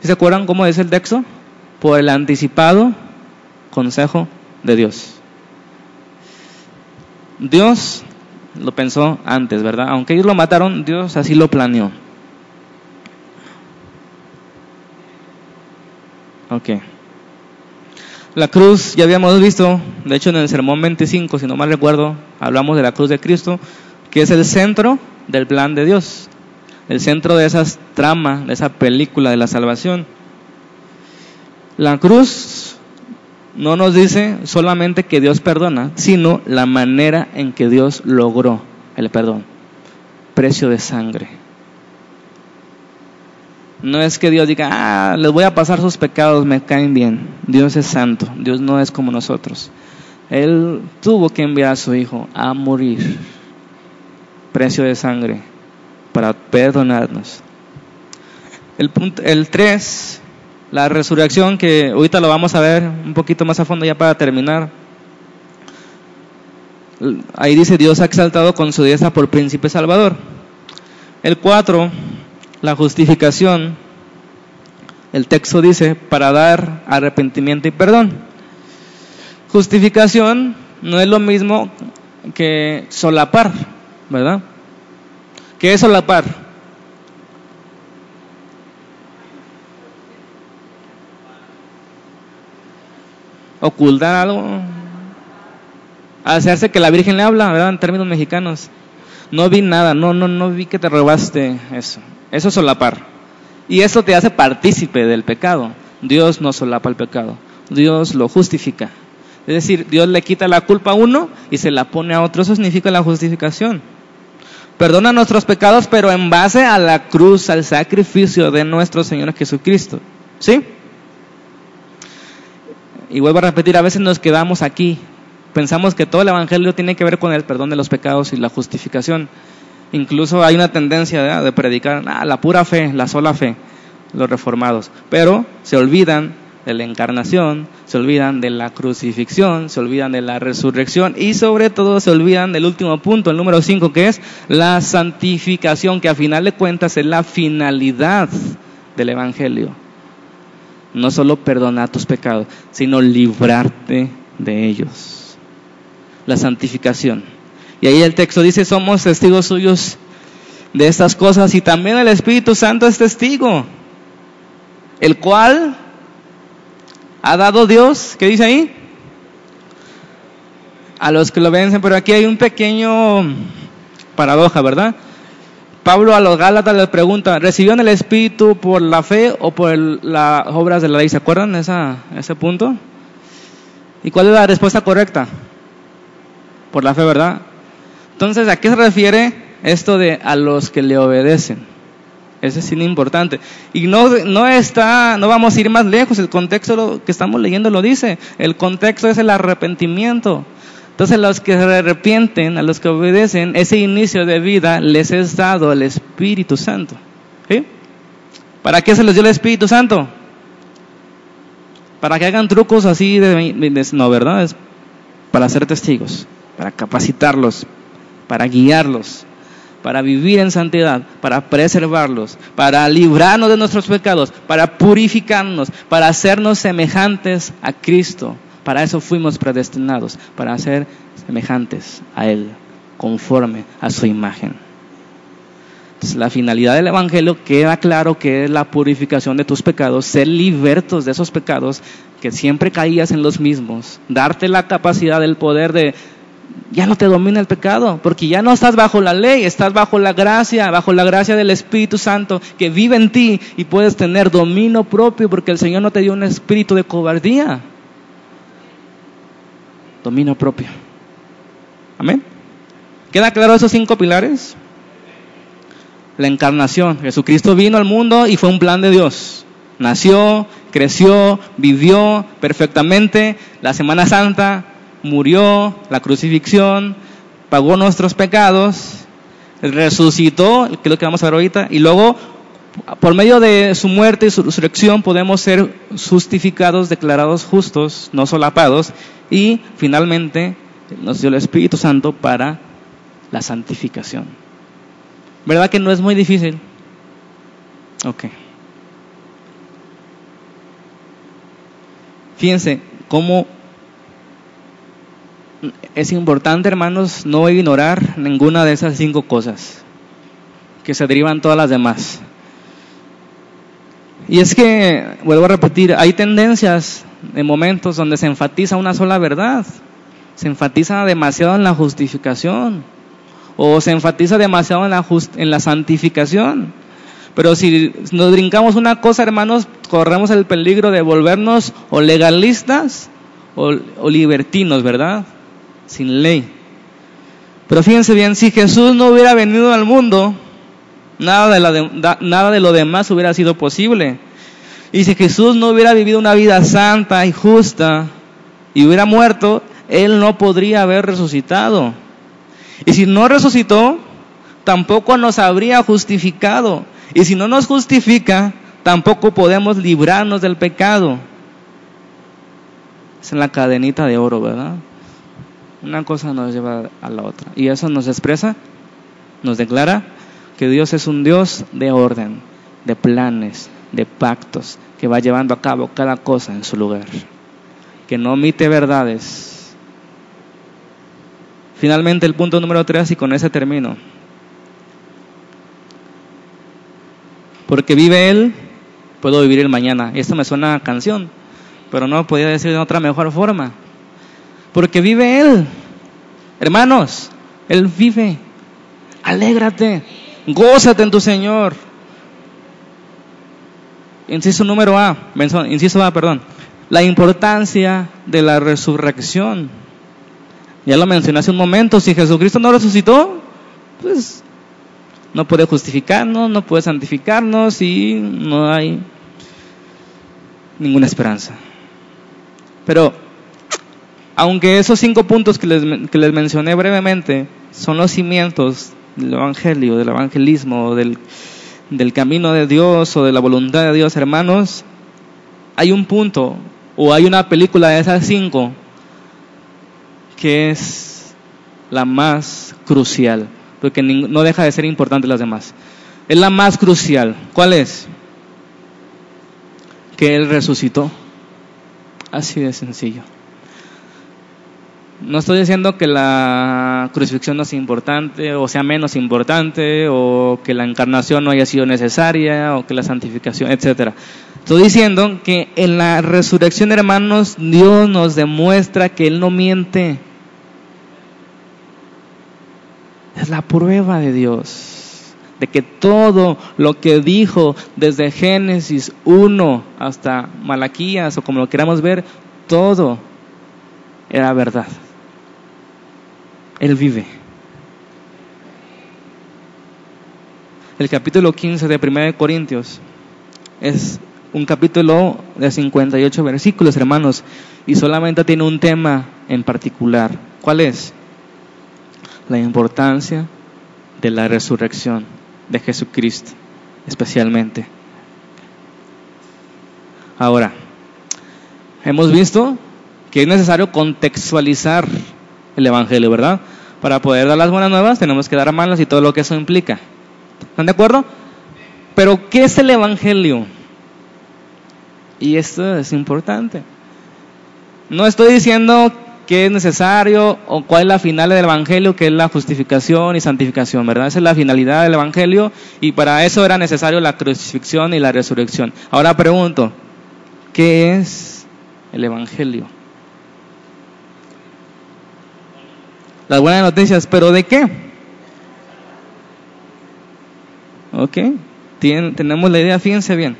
Speaker 1: ¿se acuerdan cómo es el texto? Por el anticipado consejo de Dios. Dios lo pensó antes, ¿verdad? Aunque ellos lo mataron, Dios así lo planeó. Ok. La cruz, ya habíamos visto, de hecho en el sermón 25, si no mal recuerdo, hablamos de la cruz de Cristo, que es el centro del plan de Dios, el centro de esa trama, de esa película de la salvación. La cruz no nos dice solamente que Dios perdona, sino la manera en que Dios logró el perdón. Precio de sangre. No es que Dios diga, ah, les voy a pasar sus pecados, me caen bien. Dios es santo, Dios no es como nosotros. Él tuvo que enviar a su Hijo a morir, precio de sangre, para perdonarnos. El, punto, el 3, la resurrección, que ahorita lo vamos a ver un poquito más a fondo ya para terminar. Ahí dice, Dios ha exaltado con su diestra por príncipe salvador. El 4 la justificación, el texto dice, para dar arrepentimiento y perdón. Justificación no es lo mismo que solapar, ¿verdad? ¿Qué es solapar? Ocultar algo. Hacerse que la Virgen le habla, ¿verdad? En términos mexicanos. No vi nada, no, no, no vi que te robaste eso. Eso es solapar. Y eso te hace partícipe del pecado. Dios no solapa el pecado. Dios lo justifica. Es decir, Dios le quita la culpa a uno y se la pone a otro. Eso significa la justificación. Perdona nuestros pecados, pero en base a la cruz, al sacrificio de nuestro Señor Jesucristo. ¿Sí? Y vuelvo a repetir, a veces nos quedamos aquí. Pensamos que todo el Evangelio tiene que ver con el perdón de los pecados y la justificación. Incluso hay una tendencia de predicar ah, la pura fe, la sola fe, los reformados. Pero se olvidan de la encarnación, se olvidan de la crucifixión, se olvidan de la resurrección y sobre todo se olvidan del último punto, el número 5, que es la santificación, que a final de cuentas es la finalidad del Evangelio. No solo perdonar tus pecados, sino librarte de ellos. La santificación. Y ahí el texto dice, somos testigos suyos de estas cosas y también el Espíritu Santo es testigo, el cual ha dado Dios, ¿qué dice ahí? A los que lo vencen, pero aquí hay un pequeño paradoja, ¿verdad? Pablo a los Gálatas les pregunta, ¿recibieron el Espíritu por la fe o por las obras de la ley? ¿Se acuerdan de ese punto? ¿Y cuál es la respuesta correcta? Por la fe, ¿verdad? Entonces, ¿a qué se refiere esto de a los que le obedecen? Ese es importante. Y no, no está, no vamos a ir más lejos, el contexto que estamos leyendo lo dice. El contexto es el arrepentimiento. Entonces, los que se arrepienten, a los que obedecen, ese inicio de vida les es dado el Espíritu Santo. ¿Para qué se les dio el Espíritu Santo? Para que hagan trucos así de, no, ¿verdad? Para ser testigos, para capacitarlos, para guiarlos, para vivir en santidad, para preservarlos, para librarnos de nuestros pecados, para purificarnos, para hacernos semejantes a Cristo. Para eso fuimos predestinados, para ser semejantes a Él, conforme a su imagen. La finalidad del Evangelio queda claro que es la purificación de tus pecados, ser libertos de esos pecados que siempre caías en los mismos, darte la capacidad, el poder de, ya no te domina el pecado, porque ya no estás bajo la ley, estás bajo la gracia, bajo la gracia del Espíritu Santo que vive en ti y puedes tener dominio propio porque el Señor no te dio un espíritu de cobardía. Dominio propio. Amén. ¿Queda claro esos cinco pilares? la encarnación. Jesucristo vino al mundo y fue un plan de Dios. Nació, creció, vivió perfectamente la Semana Santa, murió, la crucifixión, pagó nuestros pecados, resucitó, que es lo que vamos a ver ahorita, y luego por medio de su muerte y su resurrección podemos ser justificados, declarados justos, no solapados, y finalmente nos dio el Espíritu Santo para la santificación. ¿Verdad que no es muy difícil? Ok. Fíjense cómo es importante, hermanos, no ignorar ninguna de esas cinco cosas que se derivan todas las demás. Y es que, vuelvo a repetir, hay tendencias en momentos donde se enfatiza una sola verdad, se enfatiza demasiado en la justificación o se enfatiza demasiado en la, en la santificación. Pero si nos brincamos una cosa, hermanos, corremos el peligro de volvernos o legalistas o, libertinos, ¿verdad? Sin ley. Pero fíjense bien, si Jesús no hubiera venido al mundo, nada de, nada de lo demás hubiera sido posible. Y si Jesús no hubiera vivido una vida santa y justa y hubiera muerto, Él no podría haber resucitado. Y si no resucitó, tampoco nos habría justificado. Y si no nos justifica, tampoco podemos librarnos del pecado. Es en la cadenita de oro, ¿verdad? Una cosa nos lleva a la otra. Y eso nos expresa, nos declara que Dios es un Dios de orden, de planes, de pactos, que va llevando a cabo cada cosa en su lugar. Que no omite verdades, Finalmente el punto número tres y con ese termino. Porque vive Él, puedo vivir el mañana. Esto me suena a canción, pero no podía decir de otra mejor forma. Porque vive Él. Hermanos, Él vive. Alégrate. Gózate en tu Señor. Inciso número A, inciso A, perdón. La importancia de la resurrección. Ya lo mencioné hace un momento, si Jesucristo no resucitó, pues no puede justificarnos, no puede santificarnos y no hay ninguna esperanza. Pero, aunque esos cinco puntos que les, que les mencioné brevemente son los cimientos del Evangelio, del evangelismo, del, del camino de Dios o de la voluntad de Dios, hermanos, hay un punto o hay una película de esas cinco que es la más crucial, porque no deja de ser importante las demás. Es la más crucial. ¿Cuál es? Que Él resucitó. Así de sencillo. No estoy diciendo que la crucifixión no sea importante, o sea menos importante, o que la encarnación no haya sido necesaria, o que la santificación, etcétera. Estoy diciendo que en la resurrección, hermanos, Dios nos demuestra que Él no miente. Es la prueba de Dios, de que todo lo que dijo desde Génesis 1 hasta Malaquías o como lo queramos ver, todo era verdad. Él vive. El capítulo 15 de 1 Corintios es un capítulo de 58 versículos, hermanos, y solamente tiene un tema en particular. ¿Cuál es? la importancia de la resurrección de Jesucristo, especialmente. Ahora, hemos visto que es necesario contextualizar el Evangelio, ¿verdad? Para poder dar las buenas nuevas tenemos que dar malas y todo lo que eso implica. ¿Están de acuerdo? Pero, ¿qué es el Evangelio? Y esto es importante. No estoy diciendo qué es necesario o cuál es la final del Evangelio, que es la justificación y santificación, ¿verdad? Esa es la finalidad del Evangelio y para eso era necesario la crucifixión y la resurrección. Ahora pregunto, ¿qué es el Evangelio? Las buenas noticias, pero ¿de qué? Ok, tenemos la idea, fíjense bien.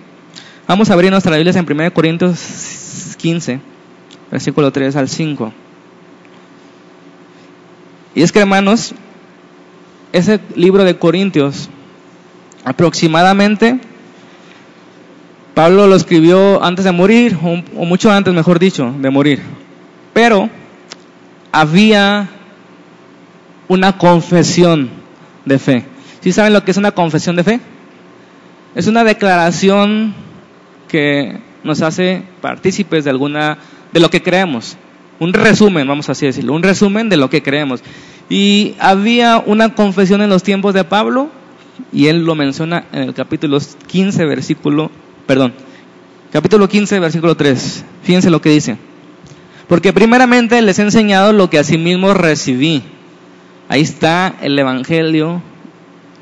Speaker 1: Vamos a abrir nuestra Biblia en 1 Corintios 15, versículo 3 al 5. Y es que hermanos, ese libro de Corintios, aproximadamente, Pablo lo escribió antes de morir, o mucho antes, mejor dicho, de morir. Pero había una confesión de fe. ¿Sí saben lo que es una confesión de fe? Es una declaración que nos hace partícipes de alguna de lo que creemos. Un resumen, vamos así decirlo, un resumen de lo que creemos. Y había una confesión en los tiempos de Pablo y él lo menciona en el capítulo 15 versículo, perdón, capítulo 15 versículo 3. Fíjense lo que dice. Porque primeramente les he enseñado lo que asimismo recibí. Ahí está el evangelio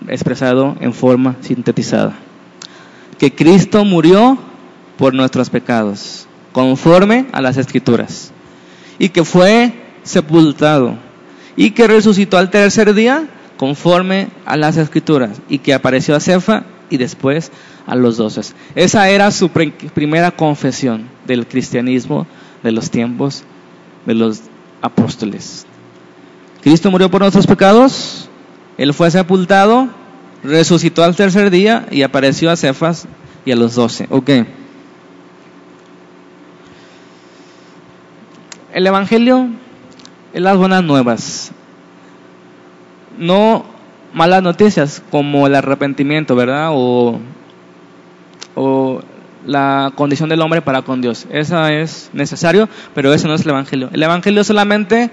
Speaker 1: expresado en forma sintetizada. Que Cristo murió por nuestros pecados, conforme a las escrituras, y que fue sepultado, y que resucitó al tercer día, conforme a las escrituras, y que apareció a Cefa y después a los doces. Esa era su primera confesión del cristianismo de los tiempos de los apóstoles. Cristo murió por nuestros pecados, él fue sepultado, resucitó al tercer día y apareció a Cefas y a los doce. Ok. El Evangelio es las buenas nuevas. No malas noticias como el arrepentimiento, ¿verdad? O, o la condición del hombre para con Dios. Esa es necesario, pero ese no es el Evangelio. El Evangelio solamente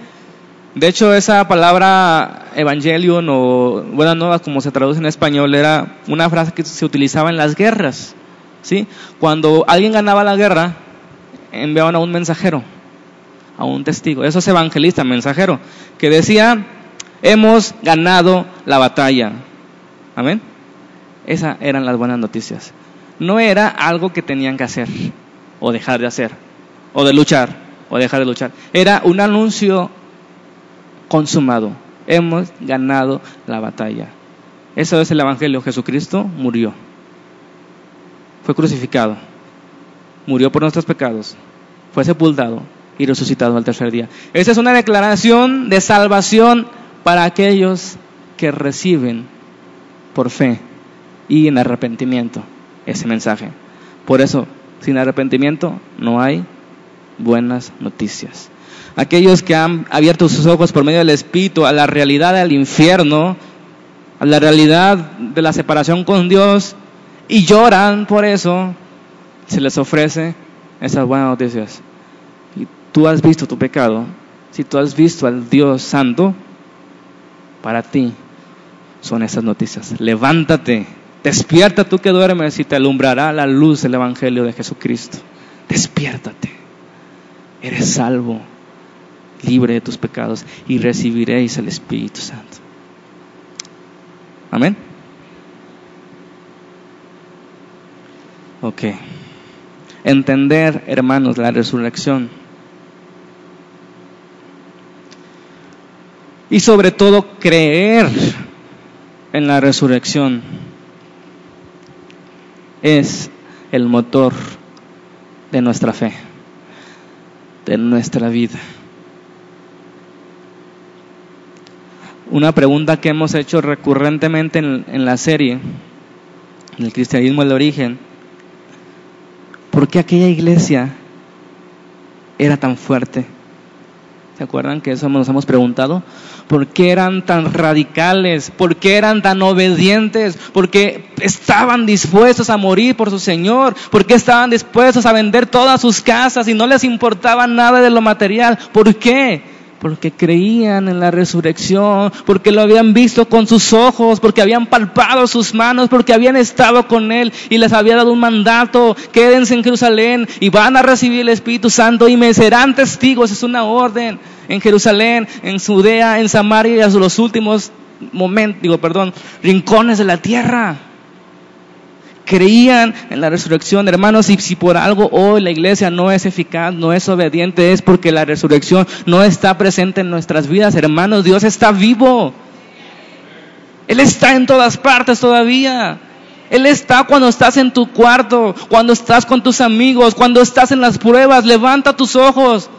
Speaker 1: de hecho, esa palabra evangelion o buenas nuevas, como se traduce en español, era una frase que se utilizaba en las guerras. ¿sí? Cuando alguien ganaba la guerra, enviaban a un mensajero, a un testigo. Eso es evangelista, mensajero, que decía, hemos ganado la batalla. Amén. Esas eran las buenas noticias. No era algo que tenían que hacer o dejar de hacer, o de luchar, o dejar de luchar. Era un anuncio consumado. Hemos ganado la batalla. Eso es el Evangelio. Jesucristo murió. Fue crucificado. Murió por nuestros pecados. Fue sepultado y resucitado al tercer día. Esa es una declaración de salvación para aquellos que reciben por fe y en arrepentimiento ese mensaje. Por eso, sin arrepentimiento no hay buenas noticias aquellos que han abierto sus ojos por medio del Espíritu a la realidad del infierno, a la realidad de la separación con Dios y lloran por eso, se les ofrece esas buenas noticias. Y tú has visto tu pecado, si tú has visto al Dios Santo, para ti son esas noticias. Levántate, despierta tú que duermes y te alumbrará la luz del Evangelio de Jesucristo. Despiértate, eres salvo libre de tus pecados y recibiréis el Espíritu Santo. Amén. Ok. Entender, hermanos, la resurrección. Y sobre todo creer en la resurrección es el motor de nuestra fe, de nuestra vida. Una pregunta que hemos hecho recurrentemente en, la serie, en el cristianismo del origen. ¿Por qué aquella iglesia era tan fuerte? ¿Se acuerdan que eso nos hemos preguntado? ¿Por qué eran tan radicales? ¿Por qué eran tan obedientes? ¿Por qué estaban dispuestos a morir por su Señor? ¿Por qué estaban dispuestos a vender todas sus casas y no les importaba nada de lo material? ¿Por qué? Porque creían en la resurrección, porque lo habían visto con sus ojos, porque habían palpado sus manos, porque habían estado con Él y les había dado un mandato, quédense en Jerusalén y van a recibir el Espíritu Santo y me serán testigos, es una orden en Jerusalén, en Judea, en Samaria y hasta los últimos momentos, digo, perdón, rincones de la tierra creían en la resurrección. Hermanos, y si por algo hoy la iglesia no es eficaz, no es obediente, es porque la resurrección no está presente en nuestras vidas. Hermanos, Dios está vivo. Él está en todas partes todavía. Él está cuando estás en tu cuarto, cuando estás con tus amigos, cuando estás en las pruebas. Levanta tus ojos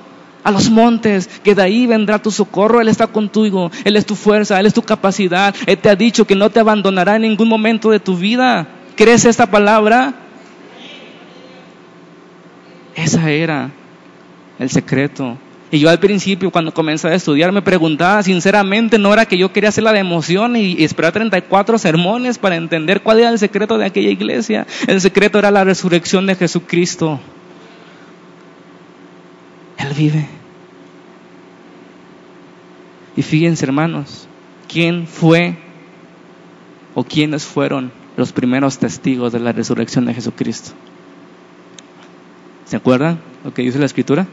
Speaker 1: a los montes, que de ahí vendrá tu socorro. Él está contigo, Él es tu fuerza, Él es tu capacidad. Él te ha dicho que no te abandonará en ningún momento de tu vida. ¿Crees esta palabra? Esa era el secreto. Y yo al principio, cuando comencé a estudiar, me preguntaba, sinceramente, no era que yo quería hacer la de emoción y, esperar 34 sermones para entender cuál era el secreto de aquella iglesia. El secreto era la resurrección de Jesucristo. Él vive. Y fíjense, hermanos, ¿quién fue o quiénes fueron los primeros testigos de la resurrección de Jesucristo. ¿Se acuerdan lo que dice la escritura?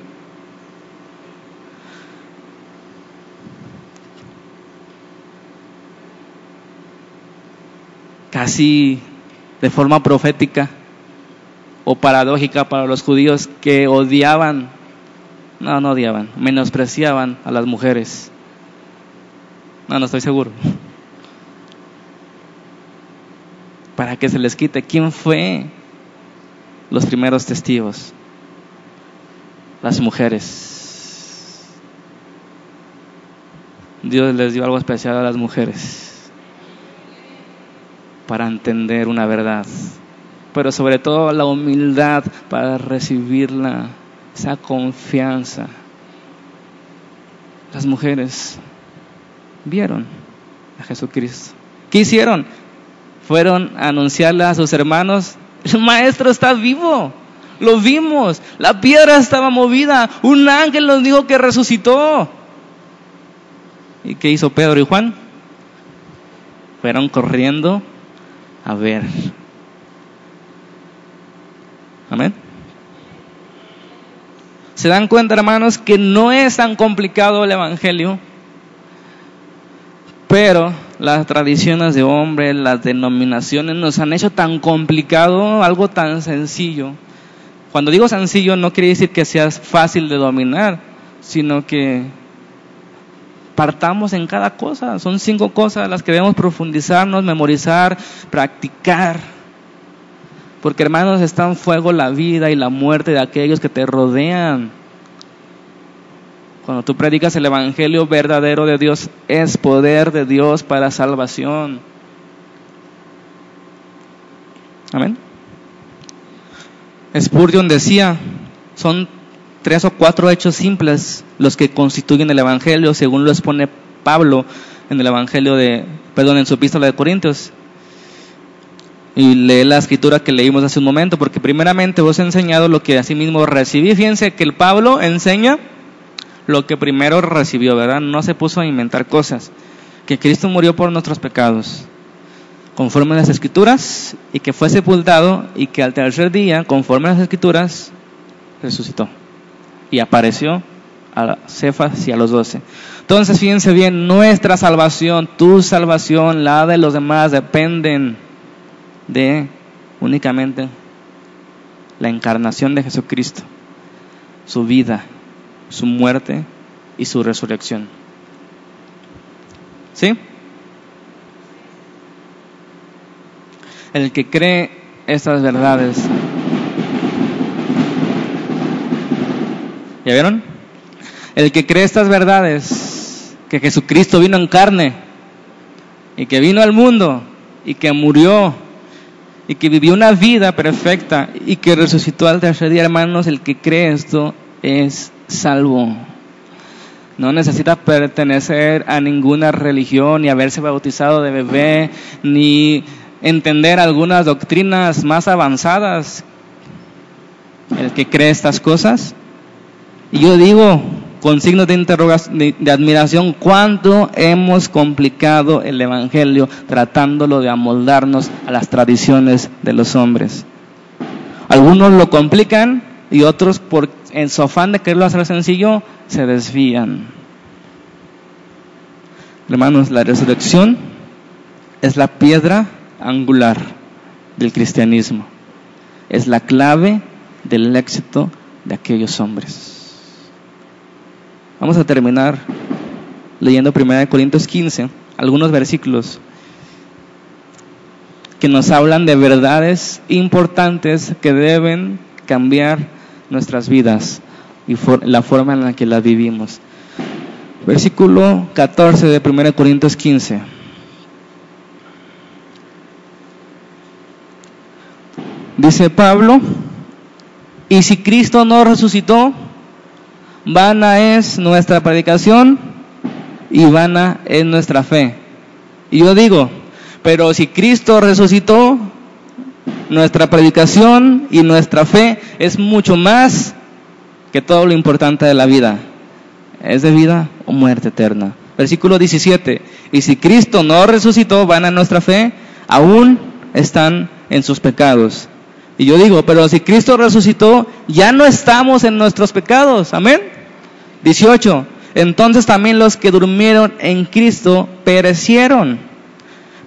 Speaker 1: Casi de forma profética o paradójica para los judíos que odiaban, no, no odiaban, menospreciaban a las mujeres. No, no estoy seguro para que se les quite. ¿Quién fue los primeros testigos? Las mujeres. Dios les dio algo especial a las mujeres para entender una verdad, pero sobre todo la humildad para recibirla, esa confianza. Las mujeres vieron a Jesucristo. ¿Qué hicieron? Fueron a anunciarle a sus hermanos, el maestro está vivo. Lo vimos, la piedra estaba movida, un ángel nos dijo que resucitó. ¿Y qué hizo Pedro y Juan? Fueron corriendo a ver. Amén. ¿Se dan cuenta, hermanos, que no es tan complicado el Evangelio? Pero las tradiciones de hombre, las denominaciones nos han hecho tan complicado algo tan sencillo. Cuando digo sencillo no quiere decir que sea fácil de dominar, sino que partamos en cada cosa. Son cinco cosas las que debemos profundizarnos, memorizar, practicar. Porque hermanos, está en fuego la vida y la muerte de aquellos que te rodean. Cuando tú predicas el Evangelio verdadero de Dios, es poder de Dios para salvación. Amén. Spurgeon decía, son tres o cuatro hechos simples los que constituyen el Evangelio, según lo expone Pablo en el Evangelio de, perdón, en su epístola de Corintios. Y lee la escritura que leímos hace un momento, porque primeramente vos he enseñado lo que así mismo recibí. Fíjense que el Pablo enseña lo que primero recibió, ¿verdad? No se puso a inventar cosas. Que Cristo murió por nuestros pecados, conforme a las escrituras, y que fue sepultado, y que al tercer día, conforme a las escrituras, resucitó. Y apareció a Cefas y a los doce. Entonces, fíjense bien, nuestra salvación, tu salvación, la de los demás, dependen de únicamente la encarnación de Jesucristo, su vida, su muerte y su resurrección. ¿Sí? El que cree estas verdades. ¿Ya vieron? El que cree estas verdades, que Jesucristo vino en carne y que vino al mundo y que murió y que vivió una vida perfecta y que resucitó al tercer día, hermanos, el que cree esto es salvo. No necesita pertenecer a ninguna religión, ni haberse bautizado de bebé, ni entender algunas doctrinas más avanzadas. El que cree estas cosas. Y yo digo, con signos de, interrogación, de admiración, cuánto hemos complicado el Evangelio tratándolo de amoldarnos a las tradiciones de los hombres. Algunos lo complican y otros, por, en su afán de quererlo hacer sencillo, se desvían. Hermanos, la resurrección es la piedra angular del cristianismo. Es la clave del éxito de aquellos hombres. Vamos a terminar leyendo 1 Corintios 15, algunos versículos que nos hablan de verdades importantes que deben cambiar nuestras vidas y la forma en la que las vivimos. Versículo 14 de 1 Corintios 15. Dice Pablo, y si Cristo no resucitó, vana es nuestra predicación y vana es nuestra fe. Y yo digo, pero si Cristo resucitó, nuestra predicación y nuestra fe es mucho más que todo lo importante de la vida. Es de vida o muerte eterna. Versículo 17. Y si Cristo no resucitó, van a nuestra fe, aún están en sus pecados. Y yo digo, pero si Cristo resucitó, ya no estamos en nuestros pecados. Amén. 18. Entonces también los que durmieron en Cristo perecieron.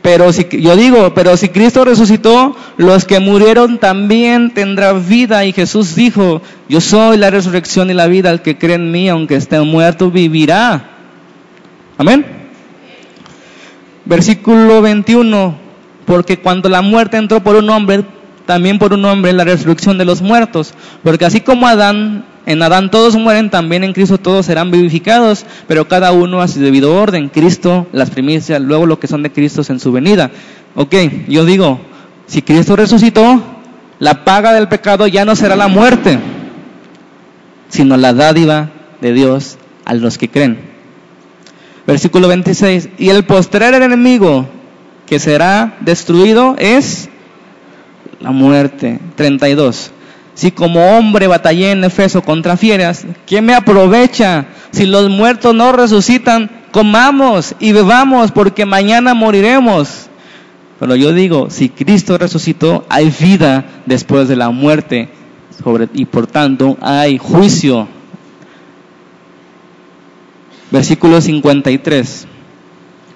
Speaker 1: Pero si, yo digo, pero si Cristo resucitó, los que murieron también tendrán vida. Y Jesús dijo, yo soy la resurrección y la vida, el que cree en mí, aunque esté muerto, vivirá. Amén. Versículo 21, porque cuando la muerte entró por un hombre, también por un hombre la resurrección de los muertos. Porque así como Adán en Adán todos mueren, también en Cristo todos serán vivificados, pero cada uno a su debido orden. Cristo, las primicias, luego lo que son de Cristo en su venida. Ok, yo digo, si Cristo resucitó, la paga del pecado ya no será la muerte, sino la dádiva de Dios a los que creen. Versículo 26. Y el postrer enemigo que será destruido es la muerte. 32. Si como hombre batallé en Efeso contra fieras, ¿qué me aprovecha? Si los muertos no resucitan, comamos y bebamos porque mañana moriremos. Pero yo digo, si Cristo resucitó, hay vida después de la muerte sobre, y por tanto hay juicio. Versículo 53.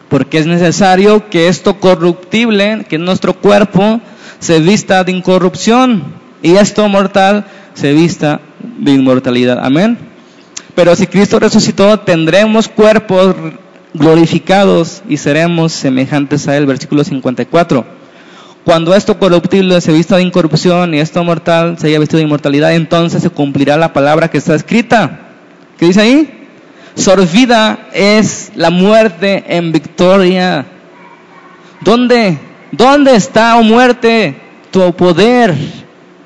Speaker 1: Porque es necesario que esto corruptible, que nuestro cuerpo, se vista de incorrupción y esto mortal se vista de inmortalidad. Amén. Pero si Cristo resucitó, tendremos cuerpos glorificados y seremos semejantes a Él. Versículo 54. Cuando esto corruptible se vista de incorrupción y esto mortal se haya vestido de inmortalidad, entonces se cumplirá la palabra que está escrita. ¿Qué dice ahí? Sorvida es la muerte en victoria. ¿Dónde? ¿Dónde está, oh muerte, tu poder?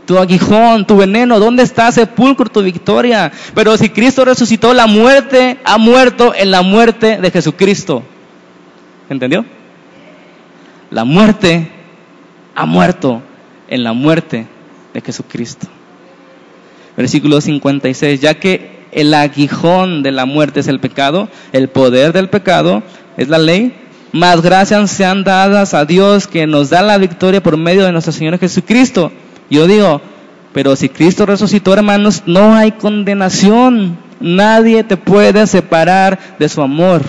Speaker 1: Tu aguijón, tu veneno, ¿dónde está sepulcro tu victoria? Pero si Cristo resucitó, la muerte ha muerto en la muerte de Jesucristo. ¿Entendió? La muerte ha muerto en la muerte de Jesucristo. Versículo 56, ya que el aguijón de la muerte es el pecado, el poder del pecado es la ley, más gracias sean dadas a Dios que nos da la victoria por medio de nuestro Señor Jesucristo. Yo digo, pero si Cristo resucitó, hermanos, no hay condenación. Nadie te puede separar de su amor.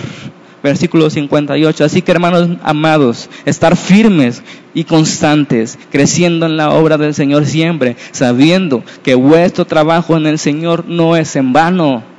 Speaker 1: Versículo 58. Así que, hermanos amados, estar firmes y constantes, creciendo en la obra del Señor siempre, sabiendo que vuestro trabajo en el Señor no es en vano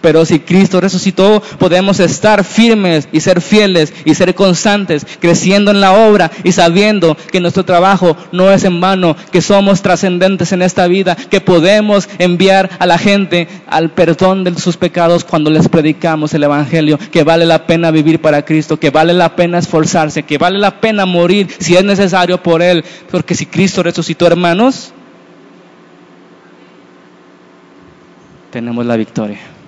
Speaker 1: pero si Cristo resucitó, podemos estar firmes y ser fieles y ser constantes, creciendo en la obra y sabiendo que nuestro trabajo no es en vano, que somos trascendentes en esta vida, que podemos enviar a la gente al perdón de sus pecados cuando les predicamos el Evangelio, que vale la pena vivir para Cristo, que vale la pena esforzarse, que vale la pena morir si es necesario por Él, porque si Cristo resucitó, hermanos, tenemos la victoria.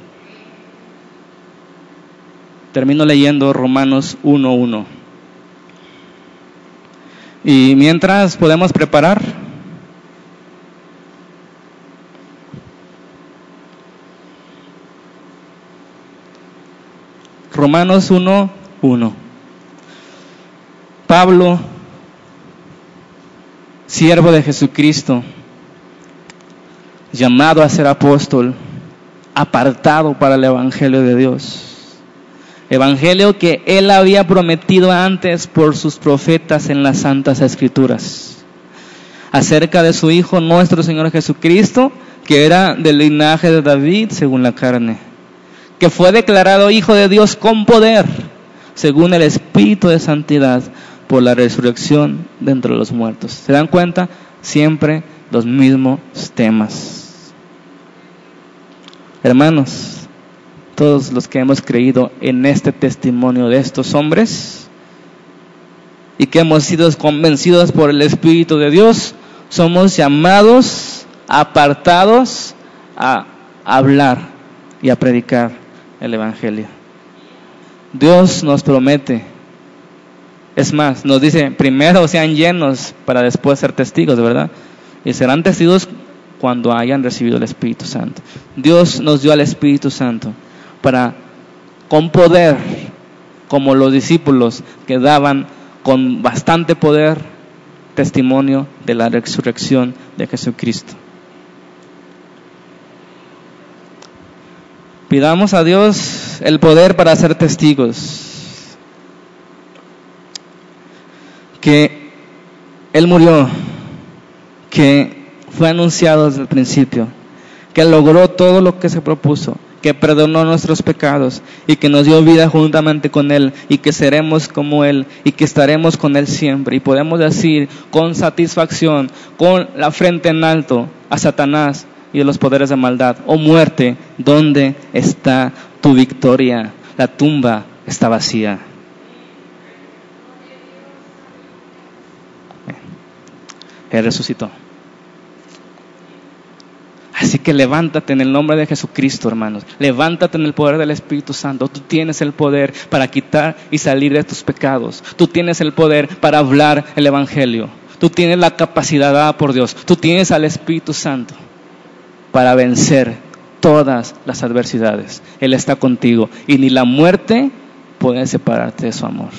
Speaker 1: Termino leyendo Romanos 1.1. Y mientras podemos preparar. Romanos 1, 1. Pablo, siervo de Jesucristo, llamado a ser apóstol, apartado para el Evangelio de Dios. Evangelio que él había prometido antes por sus profetas en las Santas Escrituras. Acerca de su Hijo nuestro Señor Jesucristo, que era del linaje de David según la carne, que fue declarado Hijo de Dios con poder, según el Espíritu de Santidad, por la resurrección de entre los muertos. ¿Se dan cuenta? Siempre los mismos temas. Hermanos, todos los que hemos creído en este testimonio de estos hombres y que hemos sido convencidos por el Espíritu de Dios, somos llamados, apartados a hablar y a predicar el Evangelio. Dios nos promete es más, nos dice, primero sean llenos para después ser testigos, ¿verdad? Y serán testigos cuando hayan recibido el Espíritu Santo. Dios nos dio al Espíritu Santo para, con poder, como los discípulos que daban con bastante poder testimonio de la resurrección de Jesucristo. Pidamos a Dios el poder para ser testigos que Él murió, que fue anunciado desde el principio, que logró todo lo que se propuso, que perdonó nuestros pecados y que nos dio vida juntamente con Él y que seremos como Él y que estaremos con Él siempre. Y podemos decir con satisfacción, con la frente en alto a Satanás y a los poderes de maldad, oh muerte, ¿dónde está tu victoria? La tumba está vacía. Él resucitó. Así que levántate en el nombre de Jesucristo, hermanos. Levántate en el poder del Espíritu Santo. Tú tienes el poder para quitar y salir de tus pecados. Tú tienes el poder para hablar el Evangelio. Tú tienes la capacidad dada por Dios. Tú tienes al Espíritu Santo para vencer todas las adversidades. Él está contigo y ni la muerte puede separarte de su amor.